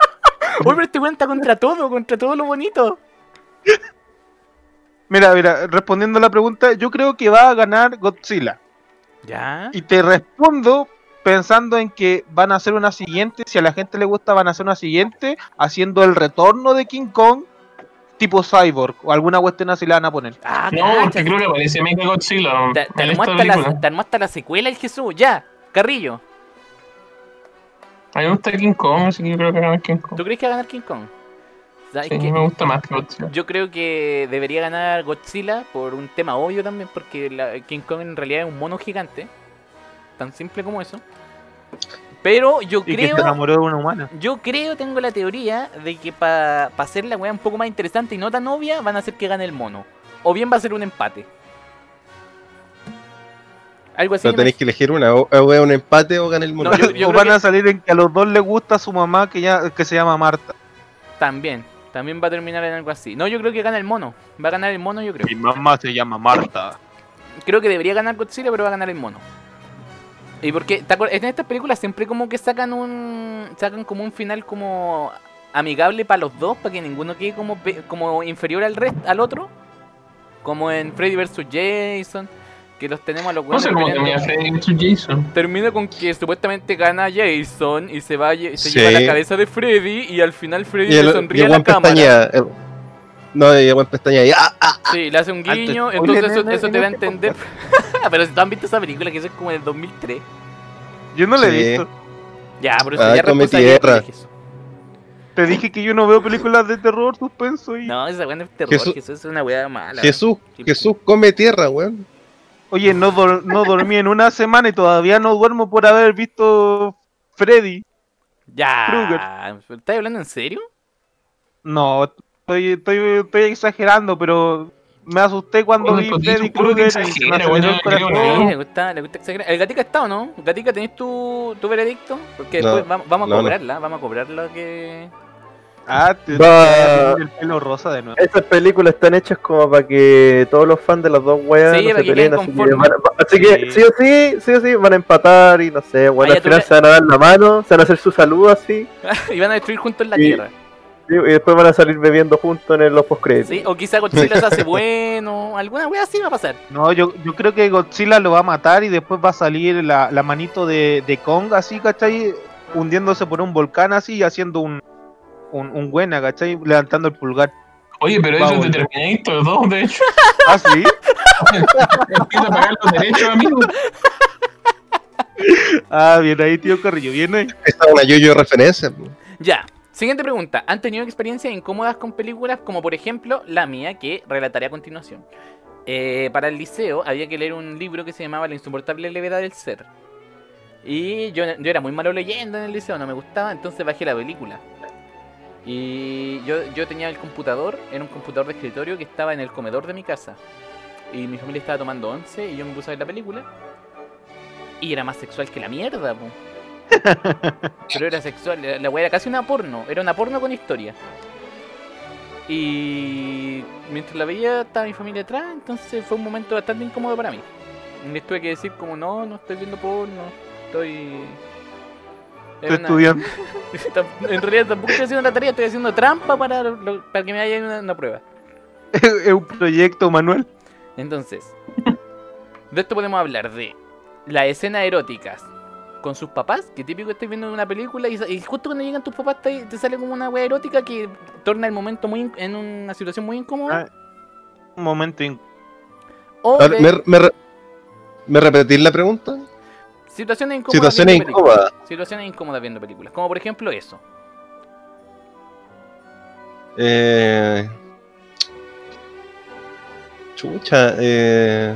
Speaker 1: pero este weón está contra todo, contra todo lo bonito.
Speaker 2: Mira, mira, respondiendo a la pregunta, yo creo que va a ganar Godzilla.
Speaker 1: Ya.
Speaker 2: Y te respondo pensando en que van a hacer una siguiente, si a la gente le gusta, van a hacer una siguiente, haciendo el retorno de King Kong, tipo Cyborg, o alguna cuestión así le van a poner.
Speaker 1: Ah,
Speaker 4: No,
Speaker 1: cacha,
Speaker 4: porque creo que aparece Mega Godzilla.
Speaker 1: Te, te armó hasta la,
Speaker 4: película.
Speaker 1: te armó hasta la secuela el Jesús, ya, Carrillo.
Speaker 4: A mí me gusta King Kong, así que yo creo que gana King Kong.
Speaker 1: ¿Tú crees que va a ganar King Kong? ¿Sabes
Speaker 4: Sí,
Speaker 1: qué?
Speaker 4: me gusta más que Godzilla.
Speaker 1: Yo creo que debería ganar Godzilla por un tema obvio también, porque la- King Kong en realidad es un mono gigante. Tan simple como eso. Pero yo
Speaker 2: Y que se
Speaker 1: creo,
Speaker 2: enamoró de una humana.
Speaker 1: yo creo, tengo la teoría de que para hacer la weá un poco más interesante y no tan obvia, van a hacer que gane el mono. O bien va a ser un empate. Algo así.
Speaker 3: No tenéis que elegir una. O, o es un empate o gana el mundo.
Speaker 1: No, yo- yo
Speaker 2: o van
Speaker 1: que-
Speaker 2: a salir en que a los dos les gusta su mamá que ya que se llama Marta.
Speaker 1: También, también va a terminar en algo así. No, yo creo que gana el mono. Va a ganar el mono, yo creo.
Speaker 2: Mi mamá se llama Marta.
Speaker 1: Creo que debería ganar Godzilla, pero va a ganar el mono. Y porque ¿te acuer- en estas películas siempre como que sacan un sacan como un final como amigable para los dos, para que ninguno quede como pe- como inferior al resto al otro, como en Freddy vs Jason, que los tenemos a los
Speaker 4: No sé cómo termina Freddy vs. Jason.
Speaker 1: Termina con que supuestamente gana Jason y se va se
Speaker 3: Sí.
Speaker 1: lleva la cabeza de Freddy y al final Freddy le sonríe a la cámara.
Speaker 3: pestañea. el- no, el buen pestañea. y, ¡ah!
Speaker 1: Sí, le hace un guiño, entonces eso,
Speaker 2: en-
Speaker 1: eso
Speaker 2: en
Speaker 1: te da a entender. pero si tú han visto esa película, que eso es como del 2003.
Speaker 2: Yo no le he visto.
Speaker 1: Ya, pero eso
Speaker 3: Ay,
Speaker 1: ya
Speaker 3: come tierra.
Speaker 1: de.
Speaker 2: Te dije que yo no veo películas de terror, suspenso y.
Speaker 1: No, esa weá no es terror,
Speaker 3: Jesús-
Speaker 1: Jesús, es una weá mala.
Speaker 3: Jesús,
Speaker 1: Sí.
Speaker 3: Jesús come tierra, weón.
Speaker 2: Oye, no, dor- no dormí en una semana y todavía no duermo por haber visto Freddy.
Speaker 1: Ya. ¿Estás hablando en serio?
Speaker 2: No, estoy, estoy, estoy exagerando, pero me asusté cuando vi Freddy Krueger el
Speaker 4: yo creo
Speaker 2: corazón.
Speaker 1: Sí, le gusta, le gusta exagerar. ¿El Gatica está o no? Gatica, ¿tenés tu, tu veredicto? Porque
Speaker 3: No,
Speaker 1: después va- vamos a
Speaker 3: no, no.
Speaker 1: cobrarla, vamos a cobrar lo que...
Speaker 2: Ah, te poner el pelo rosa de nuevo.
Speaker 5: Esas películas están hechas como para que todos los fans de las dos weas
Speaker 1: Sí,
Speaker 5: no se
Speaker 1: que
Speaker 5: peleen, así que, van así que
Speaker 2: Sí.
Speaker 5: sí o sí, sí o sí, van a empatar y no sé, bueno, al final se van a dar la mano, se van a hacer su saludo así,
Speaker 1: y van a destruir juntos la
Speaker 5: Sí.
Speaker 1: tierra.
Speaker 5: Sí, y después van a salir bebiendo juntos en los postcréditos.
Speaker 1: ¿sí? O quizá Godzilla se hace bueno. Alguna wea así va a pasar.
Speaker 2: No, yo, yo creo que Godzilla lo va a matar y después va a salir la, la manito de, de Kong así, ¿cachai? Hundiéndose por un volcán así y haciendo un, un, un buena, ¿cachai? Levantando el pulgar.
Speaker 4: Oye, pero eso es de. Terminator 2, de hecho.
Speaker 2: Ah, sí.
Speaker 4: Empieza a pagar los derechos, amigo.
Speaker 2: Ah, bien ahí, tío Carrillo, bien ahí.
Speaker 3: Esta es una yo-yo referencia. po.
Speaker 1: Ya. Siguiente pregunta. ¿Han tenido experiencias incómodas con películas como por ejemplo la mía que relataré a continuación? Eh, para el liceo había que leer un libro que se llamaba La insoportable levedad del ser. Y yo, yo era muy malo leyendo en el liceo, no me gustaba, entonces bajé la película. Y yo, yo tenía el computador, era un computador de escritorio que estaba en el comedor de mi casa. Y mi familia estaba tomando once y yo me puse a ver la película. Y era más sexual que la mierda, po. Pero era sexual, la, weá era casi una porno, era una porno con historia. Y mientras la veía estaba mi familia atrás, entonces fue un momento bastante incómodo para mí. Les tuve que decir como no, no estoy viendo porno, estoy... Era
Speaker 2: Estoy
Speaker 1: una-
Speaker 2: estudiando.
Speaker 1: en realidad tampoco estoy haciendo la tarea, estoy haciendo trampa para, lo- para que me haya una, una prueba.
Speaker 2: es un proyecto, Manuel.
Speaker 1: Entonces, de esto podemos hablar de las escenas eróticas con sus papás, que típico estés viendo una película y, y justo cuando llegan tus papás te, te sale como una wea erótica que torna el momento muy in- en una situación muy incómoda.
Speaker 2: Ah, Un momento in-
Speaker 1: o
Speaker 3: A
Speaker 1: de
Speaker 3: ver, ¿Me, me, re- ¿Me repetís la pregunta?
Speaker 1: situaciones incómodas.
Speaker 3: Situaciones incómodas.
Speaker 1: Situaciones incómodas viendo películas. Como por ejemplo eso.
Speaker 3: Eh... Chucha, eh...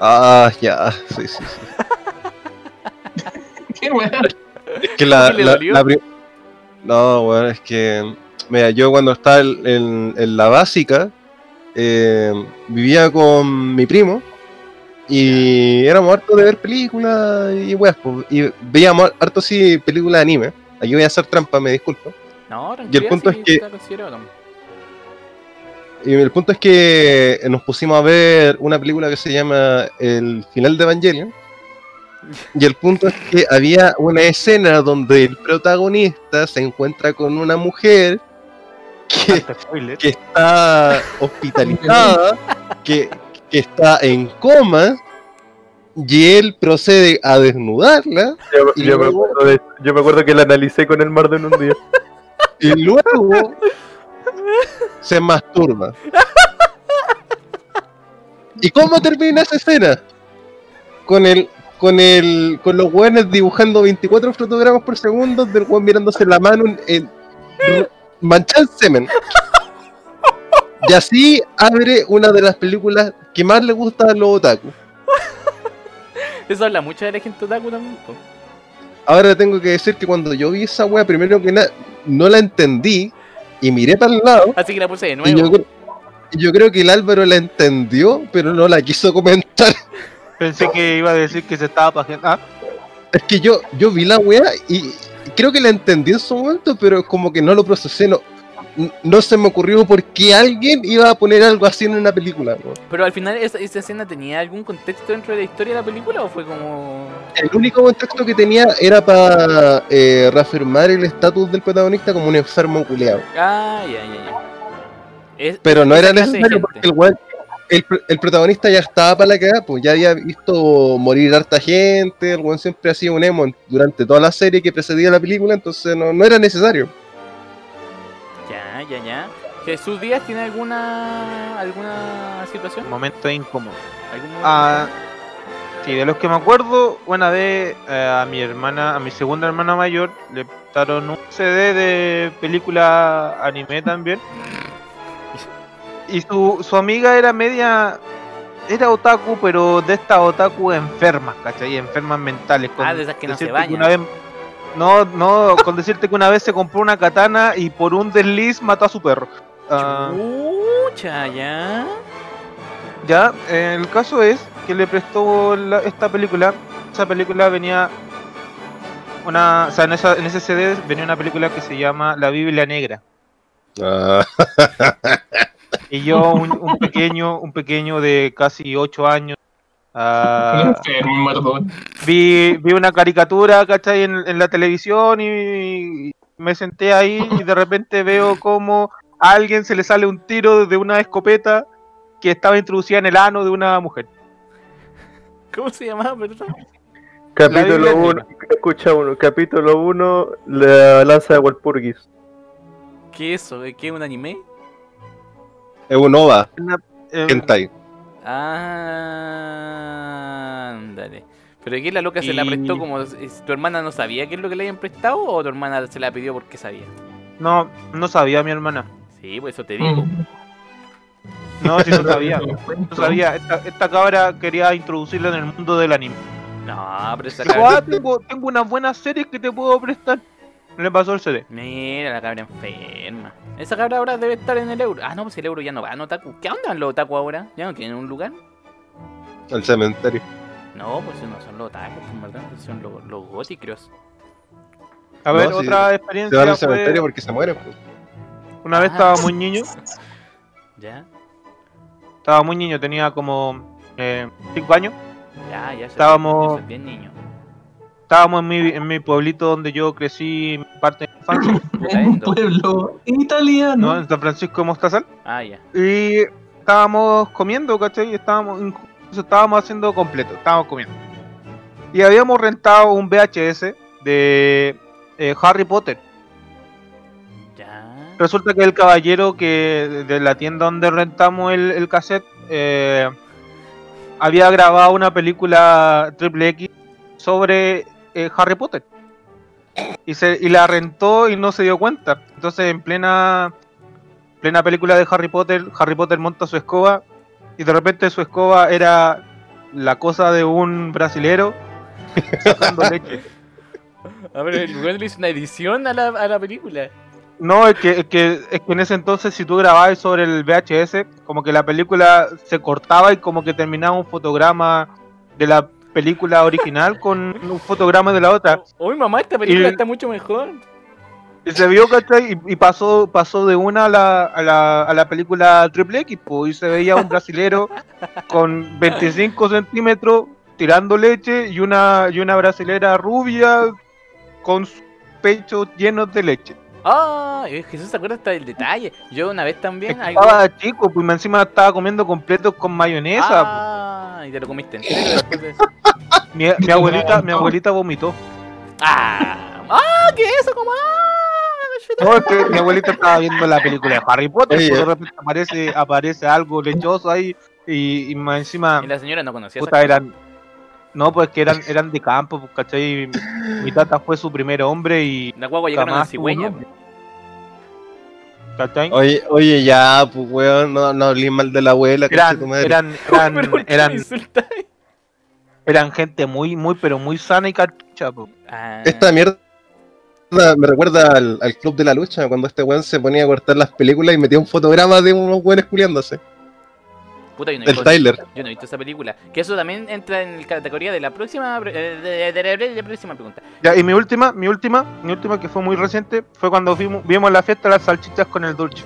Speaker 3: Ah, ya, sí, sí, sí.
Speaker 4: Qué.
Speaker 3: Es que la,
Speaker 1: ¿Qué le
Speaker 3: la- la No, bueno, es que... Mira, yo cuando estaba en, en- en la básica, eh, vivía con mi primo y éramos hartos de ver películas y weas, pues, y veíamos harto sí películas de anime. Aquí voy a hacer trampa, me disculpo.
Speaker 1: No, tranquilo.
Speaker 3: punto es que-. Y el punto es que nos pusimos a ver una película que se llama El final de Evangelion. Y el punto es que había una escena donde el protagonista se encuentra con una mujer que, está hospitalizada, que, que está en coma, y él procede a desnudarla,
Speaker 5: Yo,
Speaker 3: Y
Speaker 5: yo me
Speaker 3: luego-
Speaker 5: acuerdo de- yo me acuerdo que la analicé con el Mardo en un día.
Speaker 3: y luego se masturba. ¿Y cómo termina esa escena? Con el con el con los weones dibujando 24 fotogramas por segundo del weón mirándose la mano en, en semen. Y así abre una de las películas que más le gusta a los otaku.
Speaker 1: Eso habla mucho de la gente otaku también. po.
Speaker 3: Ahora tengo que decir que cuando yo vi esa wea, primero que nada, no la entendí y miré para el lado.
Speaker 1: Así que la puse de
Speaker 3: Y yo,
Speaker 1: nuevo.
Speaker 3: y yo creo que el Álvaro la entendió, pero no la quiso comentar.
Speaker 2: Pensé que iba a decir que se estaba pajeando. Ah,
Speaker 3: Es que yo, yo vi la wea y creo que la entendí en su momento, pero como que no lo procesé. No, no se me ocurrió por qué alguien iba a poner algo así en una película.
Speaker 1: Pero al final, ¿esa, esa escena tenía algún contexto dentro de la historia de la película o fue como.?
Speaker 3: El único contexto que tenía era para eh, reafirmar el estatus del protagonista como un enfermo culeado.
Speaker 1: Ah, ya, ya, ya. Es-
Speaker 3: Pero no era necesario porque el, weón- el, pr- el protagonista ya estaba para la cagada, pues ya había visto morir harta gente, el weón siempre ha sido un emo durante toda la serie que precedía la película, entonces no, no era necesario.
Speaker 1: Ya, ya, ya. Jesús Díaz tiene alguna alguna situación?
Speaker 2: momento incómodo.
Speaker 1: ¿Algún
Speaker 2: Ah, sí, de los que me acuerdo, una vez eh, a mi hermana, a mi segunda hermana mayor, le prestaron un CD de película anime también. Y su, su amiga era media. Era otaku, pero de estas otaku enfermas, ¿cachai? Enfermas mentales.
Speaker 1: Ah, de esas que no se bañan.
Speaker 2: una vez- no, no, con decirte que una vez se compró una katana y por un desliz mató a su perro. Ah,
Speaker 1: Chucha, ya.
Speaker 2: Ya, eh, el caso es que le prestó la- esta película. Esa película venía una, o sea, en, esa- en ese CD venía una película que se llama La Biblia Negra.
Speaker 3: Ah,
Speaker 2: Y yo, un, un pequeño, un pequeño de casi 8 años, ah, vi, vi una caricatura, ¿cachai? En, en la televisión y, y me senté ahí y de repente veo como a alguien se le sale un tiro de una escopeta que estaba introducida en el ano de una mujer.
Speaker 1: ¿Cómo se llamaba, perdón?
Speaker 5: Capítulo
Speaker 2: Biblia
Speaker 5: 1, escucha uno, capítulo 1, la lanza de Walpurgis.
Speaker 1: ¿Qué es eso? ¿Qué es un anime?
Speaker 3: Es un OVA,
Speaker 2: Eh,
Speaker 3: hentai.
Speaker 1: Ah. ¿Pero qué la loca se la
Speaker 2: Y-
Speaker 1: prestó como tu hermana no sabía qué es lo que le habían prestado o tu hermana se la pidió porque sabía?
Speaker 2: no, no sabía mi hermana.
Speaker 1: Sí, pues eso te digo.
Speaker 4: Mm.
Speaker 2: No, si no sabía. No sabía. Esta, esta cabra quería introducirla en el mundo del anime.
Speaker 1: No, pero esa
Speaker 2: Dijo,
Speaker 1: cabra...
Speaker 2: ah, tengo, tengo unas buenas series que te puedo prestar. Le pasó el CD.
Speaker 1: Mira, la cabra enferma. Esa cabra ahora debe estar en el euro. Ah, no, pues el euro ya no va en otaku. ¿Qué onda los otaku ahora? ¿Ya no tienen un lugar?
Speaker 3: El cementerio.
Speaker 1: No, pues no son los otaku, en verdad. Son los, los góticos.
Speaker 2: A ver,
Speaker 3: No,
Speaker 2: otra
Speaker 3: Se
Speaker 2: experiencia
Speaker 3: van al
Speaker 2: fue-
Speaker 3: cementerio porque se mueren. pues.
Speaker 2: Una vez
Speaker 1: Ah.
Speaker 2: estaba muy niño.
Speaker 1: ¿Ya?
Speaker 2: Estaba muy niño, tenía como 5 años.
Speaker 1: Ya, ya. eso-
Speaker 2: Estábamos-
Speaker 1: es bien niño.
Speaker 2: Estábamos en mi, en mi pueblito donde yo crecí parte
Speaker 4: En un pueblo italiano.
Speaker 2: ¿no? En San Francisco de Mostazal.
Speaker 1: Ah, ya.
Speaker 2: Y estábamos comiendo, ¿cachai? Estábamos, estábamos haciendo completo, estábamos comiendo. Y habíamos rentado un VHS de eh, Harry Potter.
Speaker 1: Ya.
Speaker 2: Resulta que el caballero que de la tienda donde rentamos el, el cassette eh, había grabado una película triple X sobre eh, Harry Potter. Y, se, y la rentó y no se dio cuenta. Entonces en plena, plena película de Harry Potter, Harry Potter monta su escoba y de repente su escoba era la cosa de un brasilero sacando leche.
Speaker 1: A ver, el le hizo una edición a la, a la película.
Speaker 2: No, es que, es, que, es que en ese entonces si tú grababas sobre el VHS, como que la película se cortaba y como que terminaba un fotograma de la película original con un fotograma de la otra.
Speaker 1: Uy, mamá, esta película
Speaker 2: Y-
Speaker 1: está mucho mejor.
Speaker 2: Y se vio, ¿cachai? Y, y pasó, pasó de una a la, a la, a la película Triple X, y se veía un brasilero con 25 centímetros tirando leche y una, y una brasilera rubia con sus pechos llenos de leche.
Speaker 1: Ah, eh, Jesús se acuerda hasta del detalle. Yo una vez también. algo-
Speaker 2: Estaba chico, pues encima estaba comiendo completos con mayonesa. po.
Speaker 1: Ah, y te lo comiste entero después de eso.
Speaker 2: Mi, mi abuelita, mi abuelita vomitó.
Speaker 1: Ah, ah, ¿qué es eso? ¿Cómo? Ah,
Speaker 2: No, es que mi abuelita estaba viendo la película de Harry Potter,
Speaker 3: Oye.
Speaker 2: pues, de repente aparece, aparece algo lechoso ahí y, y más encima,
Speaker 1: Y la señora no conocía
Speaker 2: puta,
Speaker 1: esa
Speaker 2: eran, no, pues que eran, eran de campo, pues, ¿cachai? Mi tata fue su primer hombre y
Speaker 1: La guagua llegaron a cigüeña.
Speaker 2: nombre. ¿Cachai?
Speaker 3: Oye, oye, ya, pues, weón, no, no hablé mal de la abuela,
Speaker 2: Eran,
Speaker 3: tu madre.
Speaker 2: eran,
Speaker 1: Pero
Speaker 2: eran,
Speaker 1: ¿por qué
Speaker 2: eran, eran gente muy, muy, pero muy sana y cartucha, pues.
Speaker 1: Ah,
Speaker 3: Esta mierda me recuerda al, al Club de la Lucha, cuando este weón se ponía a cortar las películas y metía un fotograma de unos weones culiándose.
Speaker 1: Puta, yo no visto-
Speaker 3: Tyler.
Speaker 1: Yo no he visto esa película. Que eso también entra en la categoría de la próxima, eh, de, de- de- de la próxima pregunta.
Speaker 2: Ya, y mi última, mi última, mi última que fue muy reciente, fue cuando vimos, vimos la fiesta de las salchichas con el dulce.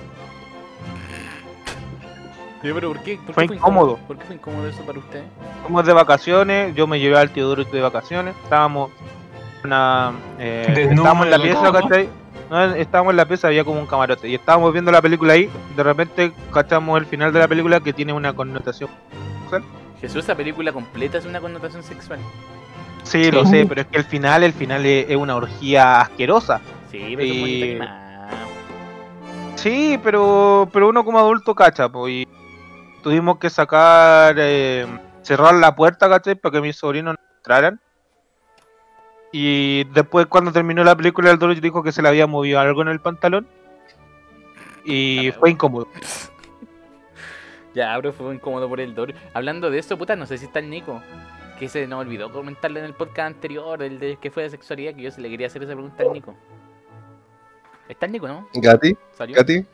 Speaker 1: Pero, ¿por qué? ¿Por
Speaker 2: Fue
Speaker 1: qué
Speaker 2: incómodo.
Speaker 1: ¿Por qué fue incómodo eso para usted?
Speaker 2: Fuimos de vacaciones, yo me llevé al tío Duro de vacaciones, estábamos una, eh, estábamos en la
Speaker 4: de
Speaker 2: pieza. ¿cachai? No, estábamos en la pieza, había como un camarote, y estábamos viendo la película ahí, de repente cachamos el final de la película que tiene una connotación.
Speaker 1: Jesús, esa película completa es una connotación sexual.
Speaker 2: Sí, lo sé, pero es que el final, el final es, es una orgía asquerosa.
Speaker 1: Sí, pero es bonito
Speaker 2: Y-
Speaker 1: animado.
Speaker 2: Sí, pero, pero uno como adulto cacha, pues, y tuvimos que sacar, eh, cerrar la puerta, ¿cachai? Para que mis sobrinos no entraran. Y después cuando terminó la película, el Dorothy dijo que se le había movido algo en el pantalón. Y fue incómodo.
Speaker 1: Ya, pero fue incómodo por el dolor. Hablando de eso, puta, no sé si está el Nico. Que se nos olvidó comentarle en el podcast anterior, el de que fue de sexualidad, que yo se le quería hacer esa pregunta al Nico. Está el Nico, ¿no?
Speaker 3: Gati,
Speaker 1: ¿Salió?
Speaker 3: Gati.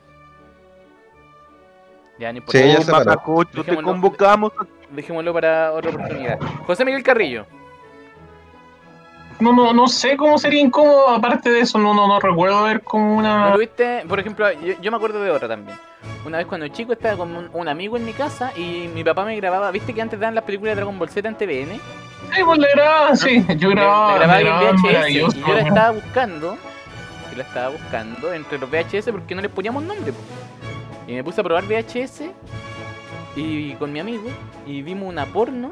Speaker 1: Ya, no importa.
Speaker 3: Sí, ya
Speaker 2: Oh,
Speaker 3: se
Speaker 2: te convocamos.
Speaker 1: Dejémoslo para otra oportunidad. José Miguel Carrillo.
Speaker 4: No, no, no sé cómo sería incómodo, aparte de eso, no, no, no recuerdo ver como
Speaker 1: ¿No
Speaker 4: una...
Speaker 1: tuviste? Por ejemplo, yo, yo me acuerdo de otra también. Una vez cuando chico estaba con un, un amigo en mi casa y mi papá me grababa. ¿Viste que antes daban las películas de Dragon Ball Z en TVN?
Speaker 4: Sí, pues la grababa, sí, yo grababa,
Speaker 1: grababa en VHS y yo la estaba buscando. Yo la estaba buscando entre los VHS porque no les poníamos nombre. Y me puse a probar VHS y con mi amigo y vimos una porno.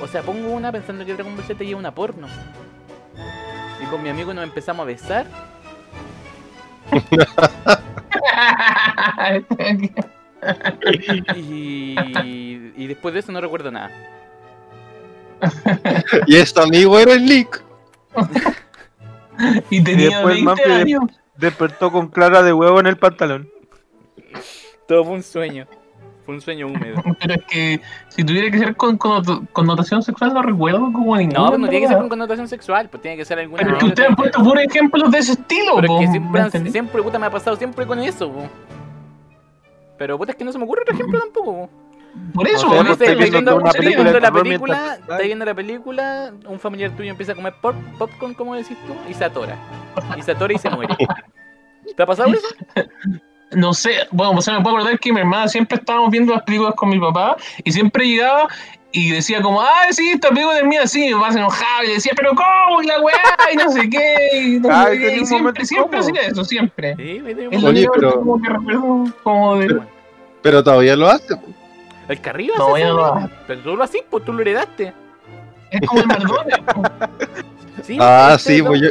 Speaker 1: O sea, pongo una pensando que Dragon Ball Z lleva una porno. Y con mi amigo nos empezamos a besar. Y, y después de eso no recuerdo nada.
Speaker 3: Y este amigo era el Nick.
Speaker 4: y tenía
Speaker 2: después
Speaker 4: 20
Speaker 2: Manfred-
Speaker 4: años.
Speaker 2: Despertó con clara de huevo en el pantalón.
Speaker 1: Todo fue un sueño. Fue un sueño húmedo.
Speaker 4: Pero es que si tuviera que ser con connotación sexual, no recuerdo como ninguna.
Speaker 1: No, pues no tiene que ser con connotación sexual, pues tiene que ser alguna.
Speaker 4: Pero es que ustedes han puesto puros ejemplos de ese estilo,
Speaker 1: Pero
Speaker 4: po,
Speaker 1: es que
Speaker 4: ¿me
Speaker 1: siempre, siempre, puta, me ha pasado siempre con eso, po. Pero puta, es que no se me ocurre otro ejemplo tampoco, po.
Speaker 4: Por eso,
Speaker 2: O sea, estáis viendo una película
Speaker 1: viendo
Speaker 2: de
Speaker 1: la película, viendo la película, un familiar tuyo empieza a comer pop, popcorn, como decís tú, y se atora. Y se atora y se muere. ¿Te ha pasado eso?
Speaker 4: No sé, bueno, o sea, me puedo acordar que mi hermana siempre estábamos viendo las películas con mi papá y siempre llegaba y decía como, ah, sí, esta película es mía, sí, y mi papá se enojaba y decía, pero ¿cómo? Y la weá, y no sé qué, y no
Speaker 2: Ay,
Speaker 4: sé qué,
Speaker 2: tenía
Speaker 4: y
Speaker 2: un
Speaker 4: siempre, siempre hacía eso, siempre.
Speaker 1: Sí,
Speaker 4: Es lo
Speaker 3: Oye, pero-
Speaker 4: como que recuerdo como de...
Speaker 3: Pero- Pero todavía lo hace.
Speaker 1: El carrillo
Speaker 4: No,
Speaker 1: hace
Speaker 4: ya no.
Speaker 1: Pero tú lo haces, pues tú lo heredaste.
Speaker 4: Es como el.
Speaker 1: Sí,
Speaker 3: Ah, sí, pues yo.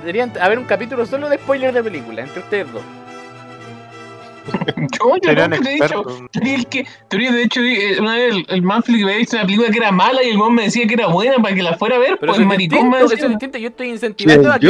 Speaker 1: Deberían haber un capítulo solo de spoilers de película, entre ustedes dos.
Speaker 4: Yo, yo nunca te he dicho, el que, de hecho, eh, una vez el, el Manfred que había visto una película que era mala y el weón me decía que era buena para que la fuera a ver,
Speaker 1: Pero
Speaker 4: pues el
Speaker 1: es
Speaker 4: maricón me
Speaker 1: distinto, eso
Speaker 4: decía.
Speaker 1: es distinto. Yo estoy incentivando a que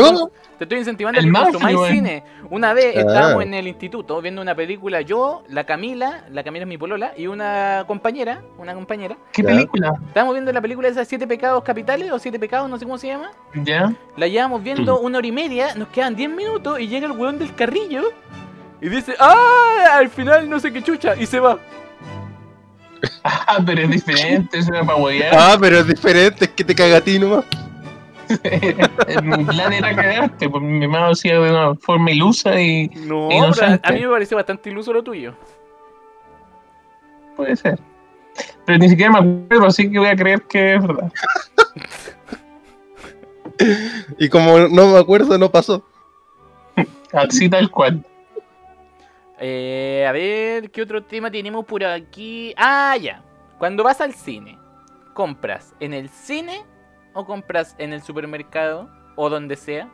Speaker 1: te estoy incentivando a
Speaker 4: El
Speaker 1: que
Speaker 4: Manfred,
Speaker 1: consumáis cine. Una vez
Speaker 3: Ah.
Speaker 1: estábamos en el instituto viendo una película, yo, la Camila, la Camila es mi polola, y una compañera, una compañera.
Speaker 4: ¿Qué
Speaker 3: Ya.
Speaker 4: película?
Speaker 1: Estábamos viendo la película de esas siete pecados capitales o siete pecados, no sé cómo se llama.
Speaker 4: ¿Ya?
Speaker 1: La llevamos viendo una hora y media, nos quedan 10 minutos y llega el weón del carrillo y dice, ¡ah! Al final no sé qué chucha, y se va.
Speaker 4: Ah, pero es diferente, eso era para huevear.
Speaker 3: Ah, pero es diferente, es que te caga a ti nomás.
Speaker 4: mi plan era cagarte, pues mi hermano lo hacía de una forma ilusa y
Speaker 1: No,
Speaker 4: Inocente.
Speaker 1: pero a, mí me pareció bastante iluso lo tuyo.
Speaker 4: puede ser. Pero ni siquiera me acuerdo, así que voy a creer que es verdad.
Speaker 3: Y como no me acuerdo, no pasó.
Speaker 4: Así tal cual.
Speaker 1: Eh, a ver, ¿qué otro tema tenemos por aquí? Ah, ya. Cuando vas al cine, ¿compras en el cine o compras en el supermercado o donde sea?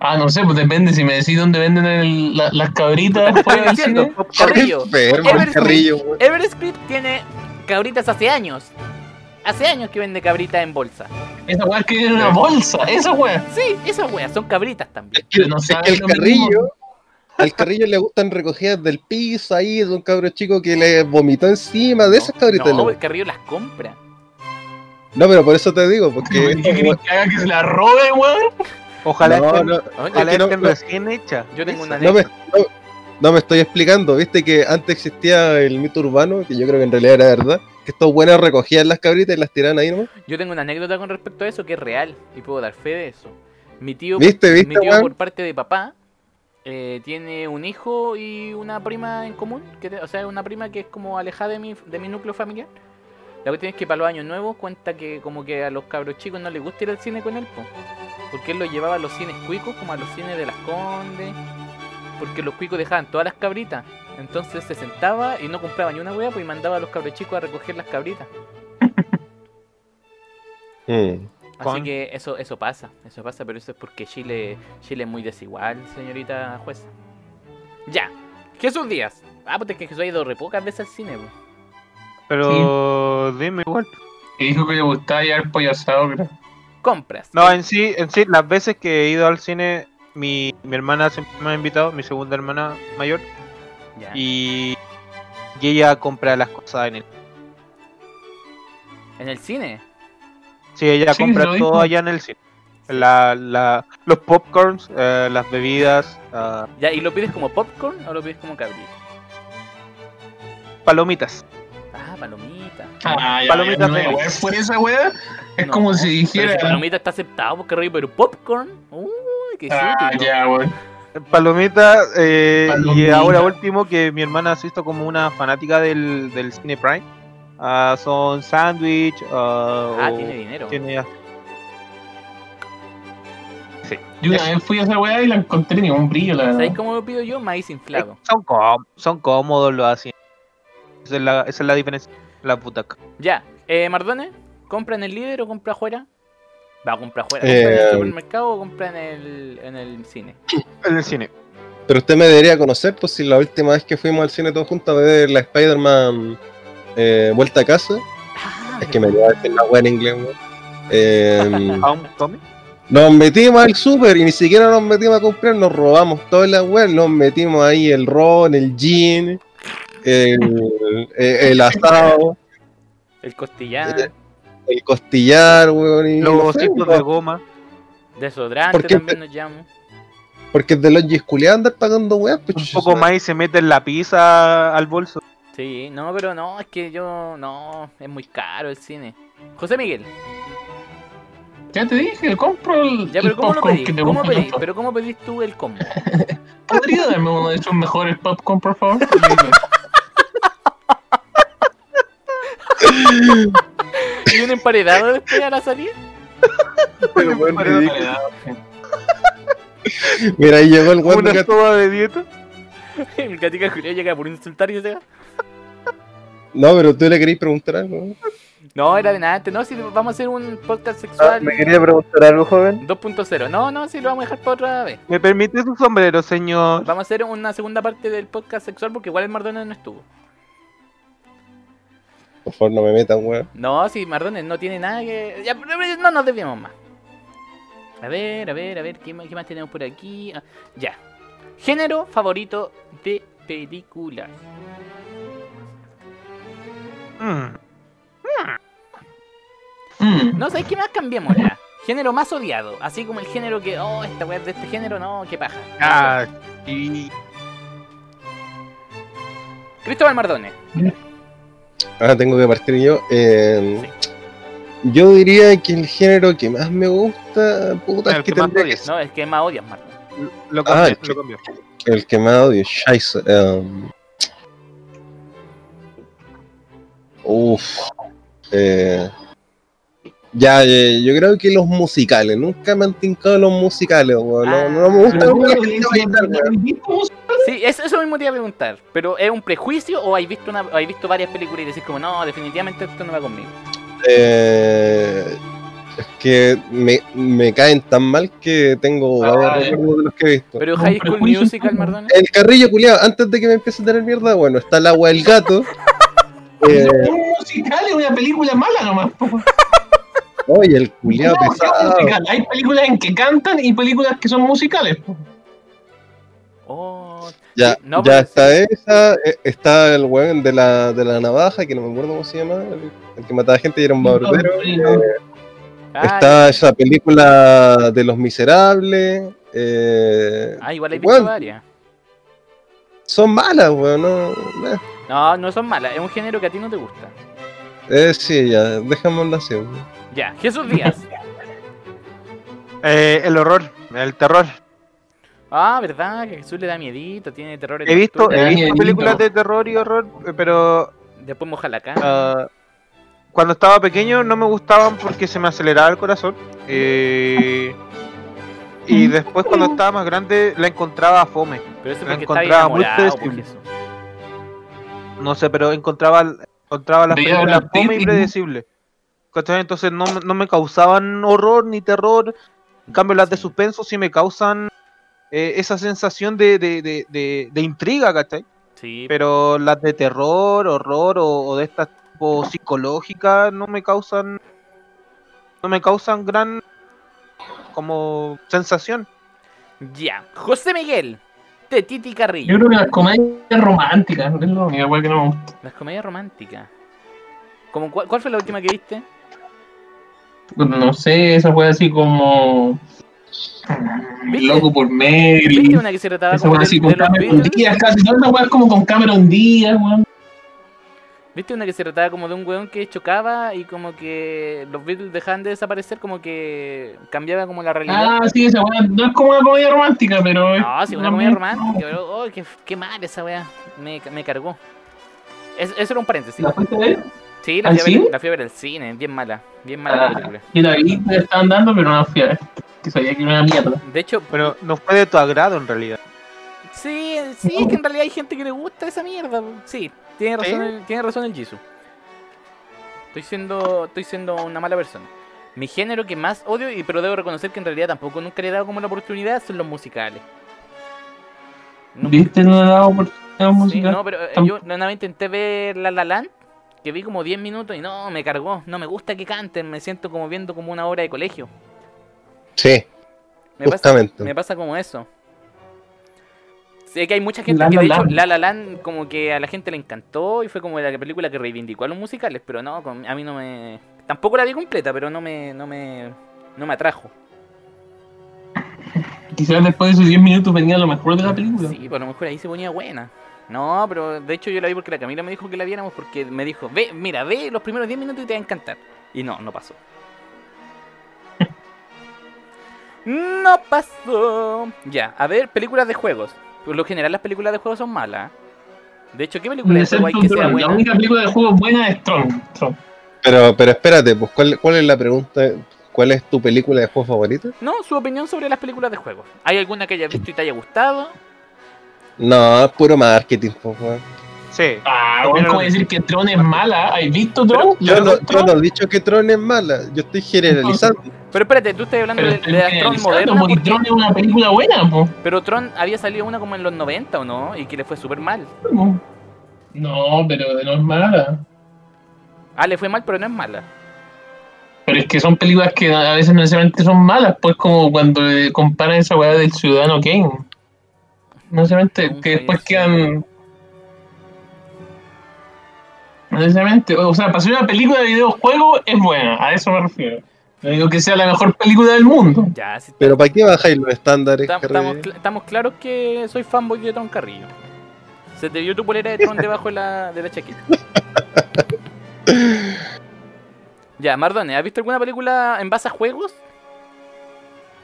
Speaker 4: Ah, no sé, pues depende. Si me decís dónde venden el- la- las cabritas fuera del cine.
Speaker 1: Carrillo. Everest-
Speaker 3: carrillo,
Speaker 1: tiene cabritas hace años. Hace años que vende cabritas en bolsa.
Speaker 4: Esa weá que viene en una bolsa, esa weá.
Speaker 1: Sí, esas weas son cabritas también.
Speaker 3: Es que,
Speaker 4: no
Speaker 3: es que el
Speaker 4: lo mismo.
Speaker 3: Al carrillo le gustan recogidas del piso ahí de un cabro chico que le vomitó encima de esas cabritas.
Speaker 1: No,
Speaker 3: No,
Speaker 1: el Carrillo las compra.
Speaker 3: No, pero por eso te digo, porque.
Speaker 4: ¿Qué que haga que se la robe, weón?
Speaker 2: Ojalá
Speaker 3: No,
Speaker 2: estén,
Speaker 3: no,
Speaker 2: ojalá
Speaker 3: es que no-
Speaker 2: estén
Speaker 3: no-
Speaker 2: recién hechas.
Speaker 1: Yo tengo una
Speaker 3: no me,
Speaker 1: anécdota.
Speaker 3: no, no me estoy explicando. Viste que antes existía el mito urbano, que yo creo que en realidad era verdad, que estos buenos recogían las cabritas y las tiraban ahí nomás.
Speaker 1: Yo tengo una anécdota con respecto a eso que es real y puedo dar fe de eso. Mi tío,
Speaker 3: ¿Viste, viste,
Speaker 1: mi tío por parte de papá eh, tiene un hijo y una prima en común, que, o sea, una prima que es como alejada de mi, de mi núcleo familiar. La cuestión es que para los años nuevos cuenta que como que a los cabros chicos no les gusta ir al cine con él, po, porque él los llevaba a los cines cuicos, como a los cines de las Condes, porque los cuicos dejaban todas las cabritas. Entonces se sentaba y no compraba ni una hueá, pues y mandaba a los cabros chicos a recoger las cabritas.
Speaker 3: Mm.
Speaker 1: Así que eso eso pasa, eso pasa, pero eso es porque Chile Chile es muy desigual, señorita jueza. Ya, Jesús Díaz. Ah, pues es que Jesús ha ido re pocas veces al cine. po.
Speaker 2: Pero dime igual.
Speaker 4: Que dijo que le gustaba llevar pollo asado, creo.
Speaker 1: Compras.
Speaker 2: No, en sí, en sí, las veces que he ido al cine, mi, mi hermana siempre me ha invitado, mi segunda hermana mayor,
Speaker 1: Ya.
Speaker 2: y, y ella compra las cosas en el.
Speaker 1: En el cine.
Speaker 2: Sí, ella
Speaker 4: Sí,
Speaker 2: compra todo allá en el cine. La, la, los popcorns, eh, las bebidas, ah,
Speaker 1: Ya, ¿y lo pides como popcorn o lo pides como cabrito?
Speaker 2: palomitas.
Speaker 1: Ah, palomita.
Speaker 4: Ah, ya,
Speaker 2: Palomita
Speaker 4: ya, no, por esa weá. Es
Speaker 1: No,
Speaker 4: como si dijera.
Speaker 1: si palomita está aceptado porque rollo, pero popcorn. Uy, qué
Speaker 4: Ah, ya, weón.
Speaker 2: Palomita, eh, y ahora último que mi hermana ha visto como una fanática del, del cine Prime. Ah, son Sandwich. ah,
Speaker 1: Ah,
Speaker 2: o-
Speaker 1: tiene dinero.
Speaker 2: tiene-
Speaker 4: Yo una vez fui a esa weá y la encontré ni un brillo, la
Speaker 1: ¿Sabéis
Speaker 4: verdad.
Speaker 1: cómo lo pido yo? Maíz inflado.
Speaker 2: son, com- son cómodos los así. Esa es la, esa es la diferencia. La butaca.
Speaker 1: Ya, eh, Mardones, ¿compra en el líder o compra afuera? Va a comprar afuera.
Speaker 3: Eh,
Speaker 1: ¿Compra en el supermercado o compra en el, en el cine?
Speaker 2: En el cine.
Speaker 3: Pero usted me debería conocer, pues si la última vez que fuimos al cine todos juntos a ver la Spider-Man eh, Vuelta a Casa,
Speaker 1: Ah,
Speaker 3: es que me iba a decir la wea en inglés, weón. Eh, nos metimos al super y ni siquiera nos metimos a comprar, nos robamos toda la wea, nos metimos ahí el ron, el gin, el, el, el asado,
Speaker 1: El costillar,
Speaker 3: el costillar, weón. Y
Speaker 2: Los
Speaker 3: no
Speaker 2: de goma.
Speaker 1: desodorante
Speaker 3: ¿por qué
Speaker 1: también nos llamo.
Speaker 3: Porque es de los gisculeados andar pagando weas, pues
Speaker 2: Un poco más y se mete en la pizza al bolso.
Speaker 1: Sí, no, pero no, es que yo, no, es muy caro el cine. José Miguel,
Speaker 4: Ya te dije, compro el.
Speaker 1: ya,
Speaker 4: el
Speaker 1: pero ¿cómo lo pedís? Pero ¿cómo pedís tú el combo?
Speaker 4: ¿Podría darme uno de esos mejores popcorn, por favor?
Speaker 1: ¿Y un emparedado después a la salida?
Speaker 5: Pero ridículo.
Speaker 3: Mira, ahí llegó el weón
Speaker 2: Una
Speaker 3: de
Speaker 2: soda de dieta.
Speaker 1: El gatica Julián llega por insultar y se.
Speaker 3: No, pero tú le queréis preguntar algo.
Speaker 1: No, era de nada antes, no, si vamos a hacer un podcast
Speaker 5: Ah,
Speaker 1: sexual
Speaker 5: ¿Me quería preguntar algo, joven?
Speaker 1: 2.0. No, no, si lo vamos a dejar para otra vez.
Speaker 2: ¿Me permite su sombrero, señor?
Speaker 1: Vamos a hacer una segunda parte del podcast sexual porque igual el Mardones no estuvo.
Speaker 3: Por favor, no me metan, weón.
Speaker 1: No, si Mardones no tiene nada que. Ya, pero no nos desviamos más. A ver, a ver, a ver, ¿qué más, qué más tenemos por aquí? Ah, ya. Género favorito de película.
Speaker 2: Mm.
Speaker 1: No, ¿sabes qué más? Cambiémosla. Género más odiado. Así como el género que, oh, esta weá es de este género, no, qué paja.
Speaker 2: Ah, y
Speaker 1: Cristóbal Mardones.
Speaker 3: Ah, tengo que partir yo. Eh, Yo diría que el género que más me gusta, puta,
Speaker 2: El
Speaker 3: es que
Speaker 2: que más
Speaker 3: tendría que
Speaker 1: No, es que más odias, Mardones.
Speaker 2: lo
Speaker 3: Ah, el
Speaker 2: lo cambió.
Speaker 3: el que más odio, Scheisse. Um, uf. Eh, ya, eh, yo creo que los musicales. Nunca me han tincado los musicales, weón. No, no me gusta
Speaker 4: si
Speaker 3: baila,
Speaker 4: no-
Speaker 3: weón.
Speaker 4: ¿cómo se-
Speaker 1: Sí, eso, eso mismo te iba a preguntar. ¿Pero es un prejuicio o hay visto, una, hay visto varias películas y decís como, no, definitivamente esto no va conmigo?
Speaker 3: Eh, es que me, me caen tan mal que tengo
Speaker 4: Ah,
Speaker 3: varios
Speaker 4: ya.
Speaker 3: recuerdos de los que he visto.
Speaker 1: Pero
Speaker 4: Un
Speaker 1: High School
Speaker 4: prejuicio,
Speaker 1: Musical,
Speaker 4: ¿no?
Speaker 1: Mardones.
Speaker 3: El carrillo culiado, antes de que me empiece a tener mierda, bueno, está el agua del gato. Eh,
Speaker 4: Es un musical, es una película mala nomás.
Speaker 3: oye, el culiado
Speaker 4: No,
Speaker 3: pesado.
Speaker 4: Hay películas en que cantan y películas que son musicales.
Speaker 1: Oh,
Speaker 3: Ya,
Speaker 1: No,
Speaker 3: ya está esa, eh, está el weón de la, de la navaja, que no me acuerdo cómo se llama, el, el que mataba gente y era un barbero.
Speaker 1: ah,
Speaker 3: Está esa película de los miserables. eh,
Speaker 1: Ah, igual hay visto
Speaker 3: Bueno.
Speaker 1: varias.
Speaker 3: son malas, weón. No, eh,
Speaker 1: No, no son malas, es un género que a ti no te gusta.
Speaker 3: eh, sí, ya, dejémoslo así.
Speaker 1: Ya, Jesús Díaz.
Speaker 2: Eh, el horror, el terror.
Speaker 1: Ah, ¿verdad? Que Jesús le da miedito, tiene terror.
Speaker 2: He visto, he visto
Speaker 4: Miedito.
Speaker 2: películas de terror y horror, pero
Speaker 1: Después moja la cara.
Speaker 2: ah, cuando estaba pequeño no me gustaban porque se me aceleraba el corazón. eh, y después cuando estaba más grande la encontraba fome.
Speaker 1: Pero eso es
Speaker 2: la encontraba muy predecible. No sé, pero encontraba, encontraba las películas
Speaker 4: Brad Pitt
Speaker 2: fome y
Speaker 4: y-
Speaker 2: predecibles. ¿Cachai? Entonces no, me- no me causaban horror ni terror. En cambio las de suspenso sí me causan eh, esa sensación de, de, de, de, de intriga, ¿cachai?
Speaker 1: Sí,
Speaker 2: Pero las de terror, horror o, o de estas tipo psicológicas no me causan no me causan gran como sensación.
Speaker 1: ya. José Miguel, de Titi Carrillo.
Speaker 4: Yo creo que las comedias románticas es la única que no me gusta.
Speaker 1: Las comedias románticas. Como, ¿cuál, cuál fue la última que viste?
Speaker 4: No sé, esa wea así como.
Speaker 1: ¿Viste?
Speaker 4: Loco por
Speaker 1: ¿Viste
Speaker 4: Mary.
Speaker 1: una que se trataba
Speaker 4: Esa
Speaker 1: como de,
Speaker 4: así
Speaker 1: de
Speaker 4: con Cameron? Díaz, casi todas las weas como con Cameron Díaz, weón.
Speaker 1: ¿Viste una que se trataba como de un weón que chocaba y como que los Beatles dejaban de desaparecer, como que cambiaba como la realidad?
Speaker 4: Ah, sí, esa weá. No es como una comedia romántica, pero.
Speaker 1: No, sí, una comedia romántica, pero oh, qué, qué mal esa weá. Me, me cargó. Es- eso era un paréntesis.
Speaker 4: ¿La fuiste a ver?
Speaker 1: Sí, la
Speaker 4: ¿Al
Speaker 1: fui, a ver,
Speaker 4: cine?
Speaker 1: la fui a ver al cine, bien mala. Bien mala la
Speaker 4: Ah,
Speaker 1: película.
Speaker 4: Yo la vi, la estaban dando, pero no la fui a ver. Que sabía que era una mierda.
Speaker 1: De hecho,
Speaker 2: Pero no fue de tu agrado en realidad.
Speaker 1: sí, sí, es que en realidad hay gente que le gusta esa mierda. Sí, tiene razón,
Speaker 2: ¿Sí?
Speaker 1: el, tiene razón el Jisoo. Estoy siendo, estoy siendo una mala persona. Mi género que más odio, y pero debo reconocer que en realidad tampoco nunca le he dado como la oportunidad, son los musicales. Nunca-
Speaker 4: ¿Viste? No le he dado oportunidad
Speaker 1: Sí,
Speaker 4: musical.
Speaker 1: no, pero eh, yo nada más intenté ver La La Land, que vi como 10 minutos y no, me cargó. No me gusta que canten, me siento como viendo como una obra de colegio.
Speaker 3: Sí,
Speaker 1: Me pasa,
Speaker 3: justamente.
Speaker 1: me pasa como eso. Sé que hay mucha gente
Speaker 4: La
Speaker 1: que
Speaker 4: La
Speaker 1: de hecho. La La Land como que a la gente le encantó y fue como la película que reivindicó a los musicales, pero no, a mí no me... Tampoco la vi completa, pero no me, no me, no me atrajo.
Speaker 4: Quizás después de esos 10 minutos venía lo mejor de la película.
Speaker 1: Sí, a lo mejor ahí se ponía buena. No, pero de hecho yo la vi porque la Camila me dijo que la viéramos porque me dijo, ve, mira, ve los primeros 10 minutos y te va a encantar. Y no, no pasó. no pasó. Ya, a ver, películas de juegos. Por lo general las películas de juegos son malas. De hecho, ¿qué película de juego hay que sea
Speaker 4: Tron. La
Speaker 1: buena?
Speaker 4: única película de juego buena es Tron. Tron.
Speaker 3: Pero, pero espérate, pues ¿cuál, ¿cuál es la pregunta? ¿Cuál es tu película de juego favorita?
Speaker 1: No, su opinión sobre las películas de juegos. ¿Hay alguna que hayas visto y te haya gustado?
Speaker 3: No, es puro marketing, pues.
Speaker 2: Sí.
Speaker 4: Ah,
Speaker 2: lo
Speaker 4: ¿cómo
Speaker 2: mismo.
Speaker 4: decir que Tron es mala? ¿Has visto Tron?
Speaker 3: Yo
Speaker 4: ¿La
Speaker 3: no, yo
Speaker 4: Tron?
Speaker 3: no he dicho que Tron es mala, yo estoy generalizando.
Speaker 1: Pero espérate, tú estás hablando
Speaker 4: Pero
Speaker 1: de, Tron modernas.
Speaker 4: porque Tron es una película buena, po.
Speaker 1: Pero Tron había salido una como en los 90 o no, y que le fue súper mal.
Speaker 4: No, pero no es mala.
Speaker 1: Ah, le fue mal, pero no es mala.
Speaker 4: Pero es que son películas que a veces no necesariamente son malas, pues como cuando comparan esa weá del Ciudadano Kane. No necesariamente, que después quedan... necesariamente, o sea, para ser una película de videojuego es buena, a eso me refiero. No digo que sea la mejor película del mundo.
Speaker 1: Ya,
Speaker 3: Pero ¿para qué bajáis los estándares?
Speaker 1: Tam- estamos, cl- estamos claros que soy fanboy de Tron Carrillo. Se te vio tu polera de Tron debajo de la, de la chaqueta. ya, Mardone, ¿has visto alguna película en base a juegos?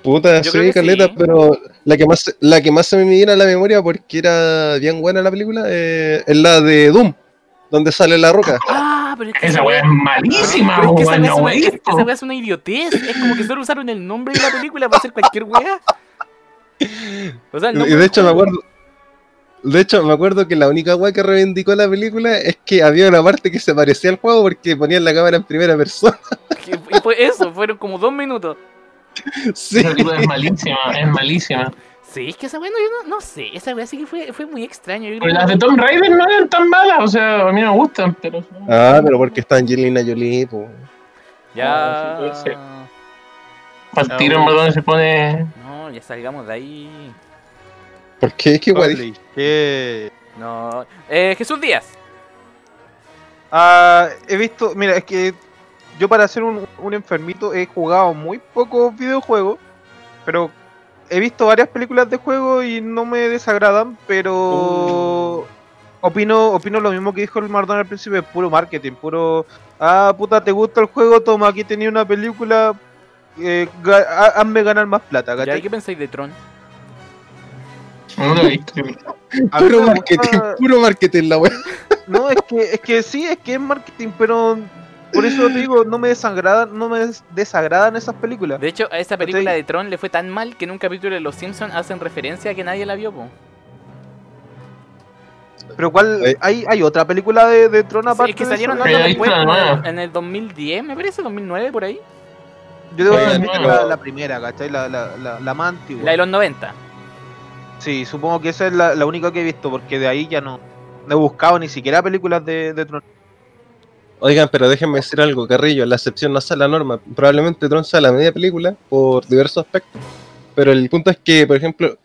Speaker 3: Puta,
Speaker 1: Yo
Speaker 3: sí,
Speaker 1: sí.
Speaker 3: pero la que más la que más se me viene a la memoria porque era bien buena la película eh, es la de Doom, donde sale la roca.
Speaker 1: Ah, pero es que
Speaker 4: Esa weá es malísima,
Speaker 1: Pero es que esa weá es
Speaker 4: no,
Speaker 1: una- es- es idiotez. Es como que solo usaron el nombre de la película para hacer cualquier weá. O sea, el
Speaker 3: Y de hecho me acuerdo de hecho me acuerdo que la única weá que reivindicó la película es que había una parte que se parecía al juego porque ponían la cámara en primera persona.
Speaker 1: Y fue eso, fueron como dos minutos.
Speaker 3: Sí.
Speaker 4: Esa película es malísima, es malísima.
Speaker 1: Sí, es que esa weá no, yo no, no sé. Esa weá sí que fue, fue muy creo
Speaker 4: Pero las de Tomb Raider no eran tan malas, o sea, a mí me gustan, pero...
Speaker 3: Ah, pero porque está Angelina Jolie, po.
Speaker 1: Ya.
Speaker 4: Ah, sí. Al tiro en verdad se pone...
Speaker 1: No, ya salgamos de ahí.
Speaker 3: ¿Por qué? ¿Qué guay?
Speaker 2: Shit.
Speaker 1: No. Eh, Jesús Díaz.
Speaker 2: Ah, he visto, mira, es que yo para ser un, un enfermito he jugado muy pocos videojuegos, pero he visto varias películas de juego y no me desagradan, pero opino, opino lo mismo que dijo el Mardón al principio, es puro marketing, puro, ah, puta, te gusta el juego, toma, aquí tenía una película, eh, ga- hazme ganar más plata,
Speaker 1: ¿Ya
Speaker 2: ¿cachai?
Speaker 1: qué pensáis de Tron?
Speaker 4: No lo he visto.
Speaker 2: A mí
Speaker 3: Puro marketing, puro marketing la weá.
Speaker 2: No, es que, es que sí, es que es marketing, pero por eso te digo, no me desagradan, no me des- desagradan esas películas.
Speaker 1: De hecho, a esa película
Speaker 2: ¿Cachai?
Speaker 1: de Tron le fue tan mal que en un capítulo de Los Simpsons hacen referencia a que nadie la vio, po.
Speaker 2: Pero cuál, hay, hay otra película de, de Tron
Speaker 1: Sí,
Speaker 2: aparte
Speaker 1: es que
Speaker 2: de
Speaker 1: salieron
Speaker 4: ahí
Speaker 1: después,
Speaker 4: nueva.
Speaker 1: en el 2010, me parece, 2009, por ahí.
Speaker 2: Yo debo decir
Speaker 4: no.
Speaker 2: la, la primera, ¿cachai? La, la, la, la más antigua.
Speaker 1: La de los 90.
Speaker 2: Sí, supongo que esa es la, la única que he visto, porque de ahí ya no, no he buscado ni siquiera películas de, de Tron.
Speaker 3: Oigan, pero déjenme decir algo, Carrillo, la excepción no hace la norma. Probablemente Tron sea la media película por diversos aspectos. Pero el punto es que, por ejemplo,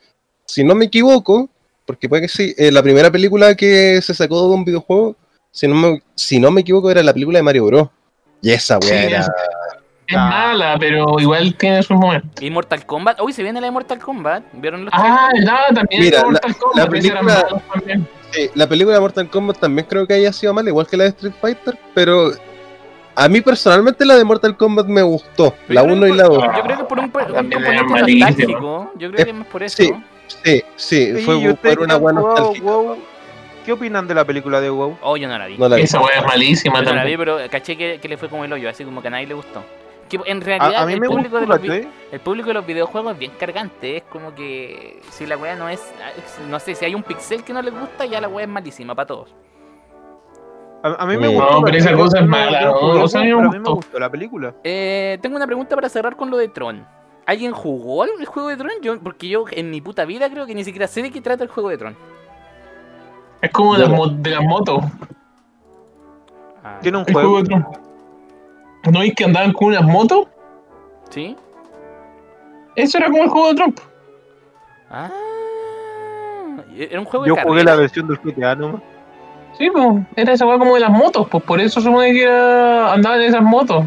Speaker 3: si no me equivoco, porque puede que sí, eh, la primera película que se sacó de un videojuego, si no me, si no me equivoco, era la película de Mario Bros. Y esa
Speaker 4: Sí,
Speaker 3: weá era.
Speaker 4: es, es
Speaker 2: Ah.
Speaker 4: mala, pero igual tiene sus momentos.
Speaker 1: Y Mortal Kombat. Uy, se viene la de Mortal Kombat. ¿Vieron los
Speaker 4: Ah, no, también
Speaker 3: Mira,
Speaker 4: es Mortal Kombat,
Speaker 3: la
Speaker 4: pero eran
Speaker 3: película-. Sí, la película de Mortal Kombat también creo que haya sido mala, igual que la de Street Fighter, pero a mí personalmente la de Mortal Kombat me gustó,
Speaker 1: Pero
Speaker 3: la
Speaker 1: yo creo
Speaker 3: 1 y la
Speaker 1: por-
Speaker 3: 2.
Speaker 1: Yo creo que por un, por un
Speaker 4: También
Speaker 1: componente nostálgico. Yo creo que es más por eso.
Speaker 3: sí. Sí, sí,
Speaker 2: Sí,
Speaker 3: fue
Speaker 2: ¿y ustedes
Speaker 3: por una buena nostalgia.
Speaker 2: WoW? ¿Qué opinan de la película de WoW?
Speaker 1: Oh, yo no la vi.
Speaker 3: No la vi.
Speaker 4: Esa weá es malísima
Speaker 1: Yo no la vi,
Speaker 4: también.
Speaker 1: pero caché que, que le fue como el hoyo, así como que a nadie le gustó. Que en
Speaker 2: A,
Speaker 1: realidad
Speaker 2: a mí
Speaker 1: el,
Speaker 2: me
Speaker 1: público de los el público de los videojuegos es bien cargante. Es como que si la weá no es. No sé, si hay un pixel que no les gusta, ya la weá es malísima para todos.
Speaker 2: A, a mí me
Speaker 3: No,
Speaker 2: gustó.
Speaker 4: pero
Speaker 2: ¿cachai?
Speaker 4: esa cosa es
Speaker 2: no-
Speaker 4: mala,
Speaker 2: no
Speaker 4: ¿no?
Speaker 2: jugué
Speaker 4: O sea, a mí me
Speaker 2: pero a mí me
Speaker 4: gustó.
Speaker 2: la película.
Speaker 1: Eh, tengo una pregunta para cerrar con lo de Tron. ¿Alguien jugó el juego de Tron? Yo, porque yo en mi puta vida creo que ni siquiera sé de qué trata el juego de Tron.
Speaker 4: Es como de las, motos.
Speaker 1: Ah,
Speaker 2: Tiene un
Speaker 4: El
Speaker 2: juego.
Speaker 4: juego de Tron. ¿No veis que andaban con unas motos?
Speaker 1: ¿Sí?
Speaker 4: Eso era como el juego de Trump.
Speaker 1: Ah. Era un juego de
Speaker 2: Yo jugué la versión del GTA nomás.
Speaker 4: Sí, pues, era esa weá como de las motos, pues por eso supone que era, andaban en esas motos.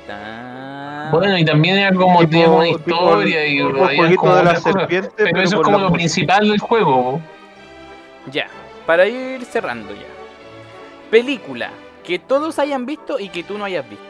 Speaker 1: Está.
Speaker 4: Bueno, y también era como
Speaker 2: Tipo-
Speaker 4: tenía una historia y
Speaker 2: jueguito
Speaker 4: como
Speaker 2: de la serpiente,
Speaker 4: Pero,
Speaker 2: pero
Speaker 4: eso es como lo
Speaker 2: música.
Speaker 4: principal del juego.
Speaker 1: Ya, para ir cerrando ya. Película que todos hayan visto y que tú no hayas visto.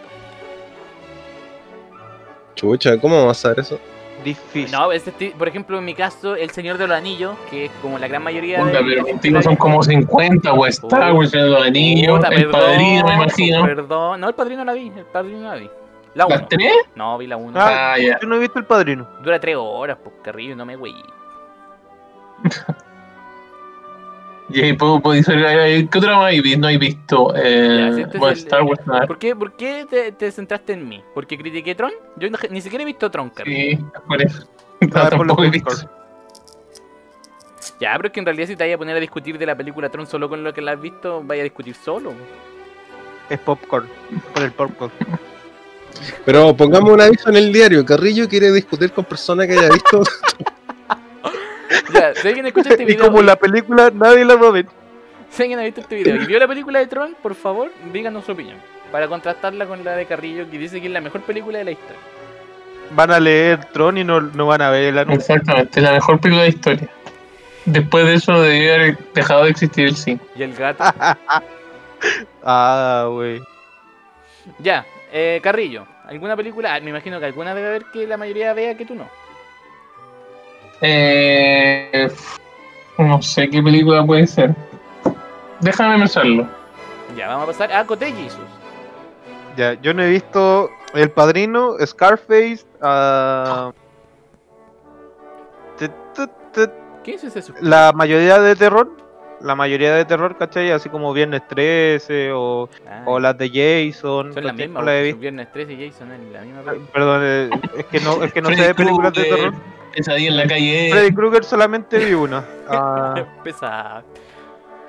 Speaker 3: Chucha, ¿cómo vamos a hacer eso?
Speaker 2: Difícil.
Speaker 1: No, este, por ejemplo, en mi caso, El Señor de los Anillos, que es como la gran mayoría
Speaker 4: Puta,
Speaker 1: de...
Speaker 4: pero contigo son como 50, o Star Wars, el Señor de los Anillos,
Speaker 1: Puta,
Speaker 4: el
Speaker 1: perdón,
Speaker 4: Padrino, me imagino.
Speaker 1: Perdón, no, el Padrino la vi, el Padrino la vi. La 1.
Speaker 4: ¿Las tres?
Speaker 1: No, vi la 1.
Speaker 2: Ah,
Speaker 4: Ah, ya.
Speaker 2: Yo no he visto el padrino.
Speaker 1: Dura 3 horas, pues carrillo, no me güey.
Speaker 4: Y ahí puedo, puedo decir, ¿qué otra más no hay visto? Eh,
Speaker 1: Ya, si este es
Speaker 4: bueno,
Speaker 1: el-
Speaker 4: Star Wars, nada.
Speaker 1: ¿Por qué, por qué te, te centraste en mí? ¿Porque critiqué Tron? Yo no- ni siquiera he visto Tron, carrillo.
Speaker 4: Sí, por eso. No, tampoco he visto.
Speaker 2: popcorn.
Speaker 1: Ya, pero es que en realidad si te vayas a poner a discutir de la película Tron solo con lo que la has visto, vaya a discutir solo.
Speaker 2: Es popcorn. Por el popcorn.
Speaker 3: Pero pongamos un aviso en el diario. Carrillo quiere discutir con personas que haya visto.
Speaker 1: Si alguien escucha este
Speaker 2: Y
Speaker 1: video,
Speaker 2: como la película nadie la va a ver.
Speaker 1: si alguien ha visto este video y vio la película de Tron, por favor, díganos su opinión. Para contrastarla con la de Carrillo, que dice que es la mejor película de la historia.
Speaker 2: Van a leer Tron y no, no van a ver el anuncio.
Speaker 4: Exactamente, la mejor película de historia. Después de eso debió haber dejado de existir el cine.
Speaker 1: Y el gato.
Speaker 2: Ah, güey.
Speaker 1: ya, eh, Carrillo, ¿alguna película? Ah, me imagino que alguna debe haber que la mayoría vea que tú no.
Speaker 4: Eh, no sé qué película puede ser. Déjame pensarlo.
Speaker 1: Ya, vamos a pasar a Cote Jesus.
Speaker 2: Ya, yo no he visto El Padrino, Scarface, ah, te-
Speaker 1: ¿Qué es ese
Speaker 2: la mayoría de terror. La mayoría de terror, ¿cachai? Así como Viernes 13 o,
Speaker 1: Ah,
Speaker 2: o las de Jason.
Speaker 1: son las mismas,
Speaker 2: No la he
Speaker 1: porque
Speaker 2: visto.
Speaker 1: Viernes 13 y Jason es la misma película.
Speaker 2: Perdón, eh, es que no, es que no sé de películas de terror.
Speaker 4: Pesadilla en la calle.
Speaker 2: Freddy Krueger solamente vi una. Ah,
Speaker 1: Pesado.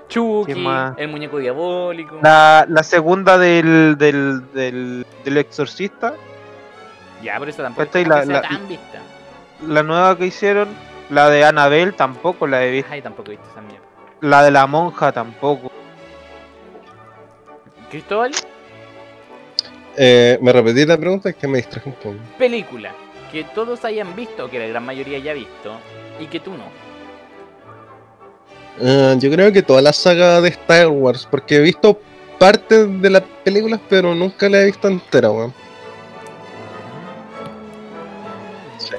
Speaker 1: Chucky, el muñeco diabólico.
Speaker 2: la, la segunda del, del, del, del Exorcista,
Speaker 1: Ya, pero esa tampoco
Speaker 2: Esta y
Speaker 1: es
Speaker 2: la- la-
Speaker 1: tan vista.
Speaker 2: la nueva que hicieron, la de Annabelle tampoco la he visto.
Speaker 1: Ay, tampoco he visto esa mierda.
Speaker 2: La de la monja tampoco.
Speaker 1: Cristóbal,
Speaker 3: Eh, me repetí la pregunta, es que me distraje un poco.
Speaker 1: película que todos hayan visto, que la gran mayoría haya visto, y que tú no.
Speaker 3: Eh, yo creo que toda la saga de Star Wars, porque he visto partes de las películas, pero nunca la he visto entera, weón.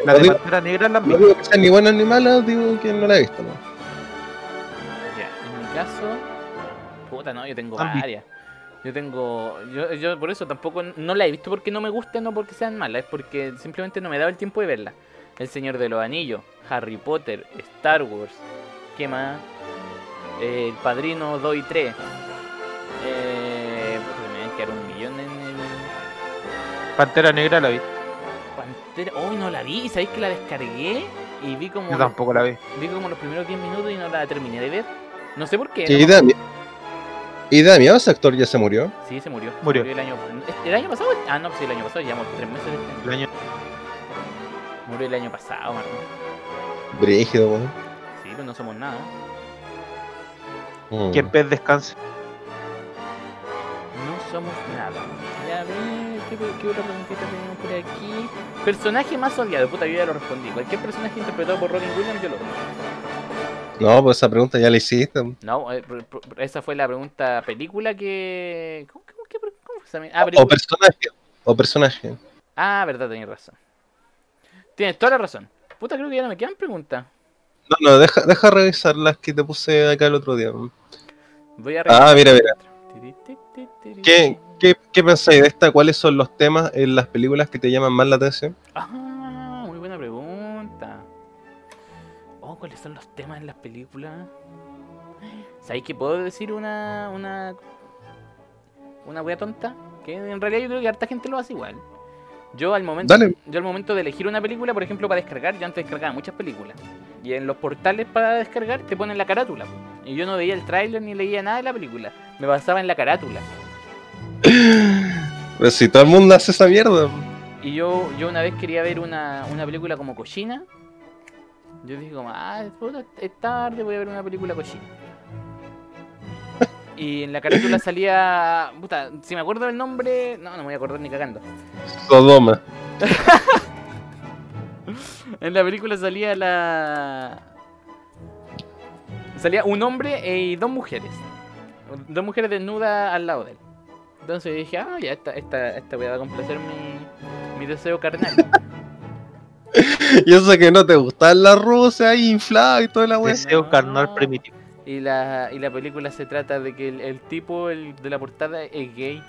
Speaker 2: La
Speaker 3: No
Speaker 2: de
Speaker 3: digo,
Speaker 2: Pantera Negra la
Speaker 3: no digo que sean ni buenas ni malas, digo que no la he visto, ¿no?
Speaker 1: Ya, en mi caso, puta, no, yo tengo varias. Yo tengo, yo, yo por eso tampoco no la he visto porque no me gusten, no porque sean malas, es porque simplemente no me daba el tiempo de verla. El Señor de los Anillos, Harry Potter, Star Wars, ¿qué más? Eh, el Padrino 2 y 3. Eh, puta, me deben quedar un millón en el
Speaker 2: Pantera Negra la vi.
Speaker 1: Pantera. Oh, no la vi, ¿sabéis que la descargué? Y vi como,
Speaker 2: Yo tampoco la vi.
Speaker 1: vi como los primeros 10 minutos y no la terminé de ver. No sé por qué.
Speaker 3: Sí,
Speaker 1: no
Speaker 3: y da miedo, ese actor ya se murió.
Speaker 1: Sí, se murió. Se
Speaker 2: Murió.
Speaker 1: el año, ¿El año pasado? Ah, no, sí, el año pasado. Llevamos tres meses este año.
Speaker 2: El año-
Speaker 1: Murió el año pasado, mano.
Speaker 3: Brígido, weón.
Speaker 1: Sí, pues no somos nada.
Speaker 3: Mm.
Speaker 2: Que en pez descanse.
Speaker 1: No somos nada. Ya ver, ¿Qué, qué otra preguntita tenemos por aquí? Personaje más odiado. Puta, yo ya lo respondí. Cualquier personaje interpretado por Robin Williams, yo lo odio.
Speaker 3: No, pues esa pregunta ya la hiciste.
Speaker 1: No, eh, esa fue la pregunta película que... ¿Cómo, cómo, qué cómo Ah,
Speaker 3: O personaje. O personaje.
Speaker 1: Ah, verdad, tenés razón. Tienes toda la razón. Puta, creo que ya no me quedan preguntas.
Speaker 3: No, no, deja, deja revisar las que te puse acá el otro día.
Speaker 1: Voy a
Speaker 3: Ah, mira, mira. ¿Qué, qué, qué pensáis de esta? ¿Cuáles son los temas en las películas que te llaman más la atención?
Speaker 1: Ah, ¿cuáles son los temas en las películas? ¿Sabéis que puedo decir una. una. una wea tonta? Que en realidad yo creo que harta gente lo hace igual. Yo al momento.
Speaker 3: Dale.
Speaker 1: Yo al momento de elegir una película, por ejemplo, para descargar, yo antes descargaba muchas películas. Y en los portales para descargar te ponen la carátula. Y yo no veía el tráiler ni leía nada de la película. Me basaba en la carátula.
Speaker 3: Pero si todo el mundo hace esa mierda.
Speaker 1: Y yo, yo una vez quería ver una, una película como cochina. Yo dije como, ah, puta, es tarde, voy a ver una película cochina. Y en la carátula salía, puta, si me acuerdo del nombre, no, no me voy a acordar ni cagando.
Speaker 3: Sodoma.
Speaker 1: En la película salía la... Salía un hombre y dos mujeres. Dos mujeres desnudas al lado de él. Entonces dije, ah, ya, esta, esta, esta voy a complacer mi, mi deseo carnal.
Speaker 3: Y eso que no te gustan las rusas ahí infladas y toda la wea.
Speaker 2: Deseo
Speaker 1: No.
Speaker 2: carnal primitivo.
Speaker 1: Y la, y la película se trata de que el, el tipo el de la portada es gay.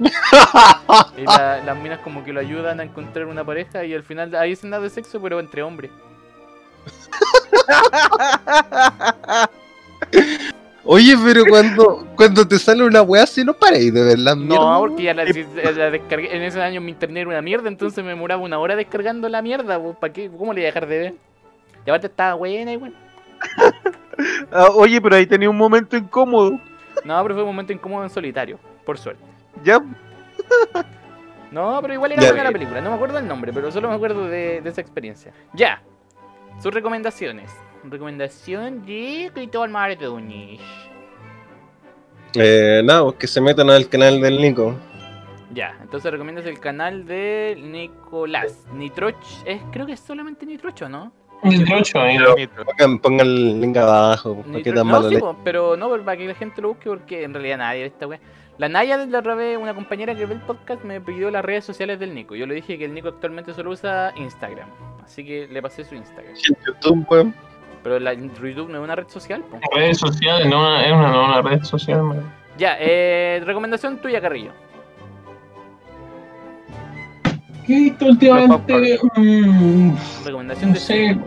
Speaker 1: y la- las minas como que lo ayudan a encontrar una pareja y al final hay escenas de sexo pero entre hombres.
Speaker 3: Oye, pero cuando, cuando te sale una wea así no paréis de ver la
Speaker 1: No, porque ya la, descargué. En ese año mi internet era una mierda, entonces me demoraba una hora descargando la mierda. ¿Para qué? ¿Cómo le iba a dejar de ver? Y aparte estaba buena y bueno.
Speaker 2: Ah, oye, pero ahí tenía un momento incómodo.
Speaker 1: No, pero fue un momento incómodo en solitario, por suerte.
Speaker 2: Ya,
Speaker 1: No, pero igual era
Speaker 3: Ya
Speaker 1: buena la película. No me acuerdo el nombre, pero solo me acuerdo de, de esa experiencia. Ya. Sus recomendaciones. Recomendación de Cristóbal Mardonis.
Speaker 3: Eh, nada, pues que se metan al canal del Nico.
Speaker 1: Ya, entonces recomiendas el canal de Nicolás. Nitroch, es, creo que es solamente Nitrocho, ¿no?
Speaker 4: El 8, y lo-
Speaker 3: Pongan, pongan el link abajo, pues, para que
Speaker 1: Nitro-
Speaker 3: tan
Speaker 1: no,
Speaker 3: malo
Speaker 1: sí,
Speaker 3: le-
Speaker 1: po, pero no, pero para que la gente lo busque, porque en realidad nadie ve esta wea. La Naya de la otra vez, una compañera que ve el podcast, me pidió las redes sociales del Nico. Yo le dije que el Nico actualmente solo usa Instagram. Así que le pasé su Instagram.
Speaker 3: YouTube, pues.
Speaker 1: Pero la YouTube no es una red social, po.
Speaker 4: redes sociales, no una- es una, no una red social. man.
Speaker 1: Ya, eh, recomendación tuya, Carrillo.
Speaker 4: ¿Qué he visto últimamente? Mm,
Speaker 1: Recomendación
Speaker 4: No
Speaker 1: de
Speaker 4: sé.
Speaker 1: cine.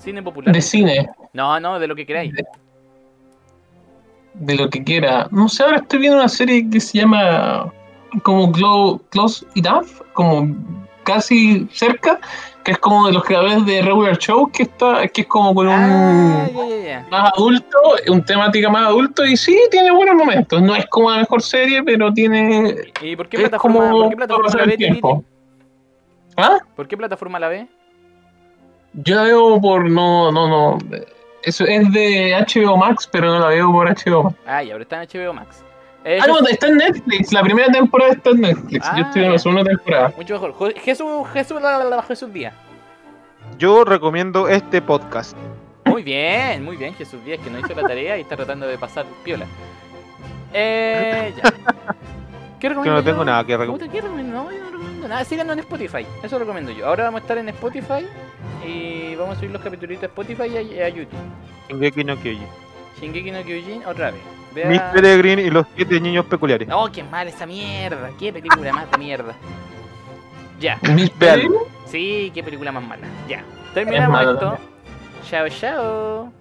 Speaker 1: Cine popular.
Speaker 4: de cine,
Speaker 1: No, no, de lo que queráis.
Speaker 4: de lo que quiera. No sé, ahora estoy viendo una serie que se llama como Glo- Close Enough, como casi cerca, que es como de los creadores de Regular Show, que está, que es como con un
Speaker 1: Ah,
Speaker 4: más adulto, un temática más adulto, y sí, tiene buenos momentos. No es como la mejor serie, pero tiene.
Speaker 1: ¿Y por qué plataforma,
Speaker 4: como
Speaker 1: por qué plataforma la ve,
Speaker 4: tiempo. ¿Ah?
Speaker 1: ¿Por qué plataforma la ve?
Speaker 4: Yo la veo por. No, no, no. Eso es de HBO Max, pero no la veo por HBO Max.
Speaker 1: Ah, ya, pero está en HBO Max. Eh,
Speaker 4: Ah, no, está en Netflix. La primera temporada está en Netflix.
Speaker 1: Ah,
Speaker 4: Yo estoy en la segunda temporada.
Speaker 1: Mucho mejor. Jo- Jesús, Jesús, la, la, la, Jesús Díaz.
Speaker 2: yo recomiendo este podcast.
Speaker 1: Muy bien, muy bien, Jesús Díaz, que no hizo la tarea y está tratando de pasar piola. Eh, ya. ¿Qué
Speaker 2: Que
Speaker 1: recomiendo
Speaker 2: no tengo
Speaker 1: yo?
Speaker 2: nada que recomendar.
Speaker 1: ¿qué recomiendo? No, yo no recomiendo nada. Síganos en Spotify, eso recomiendo yo. Ahora vamos a estar en Spotify y vamos a subir los capítulos a Spotify y a, a YouTube.
Speaker 2: Shingeki no Kyojin.
Speaker 1: Shingeki no Kyojin, otra vez. Vea-
Speaker 2: Miss Peregrine y los siete niños peculiares.
Speaker 1: Oh, qué mal esa mierda. Qué película más de mierda. Ya.
Speaker 4: Miss. Peregrine
Speaker 1: Sí, qué película más mala. Ya. Terminamos
Speaker 4: mala
Speaker 1: esto. Chao, chao.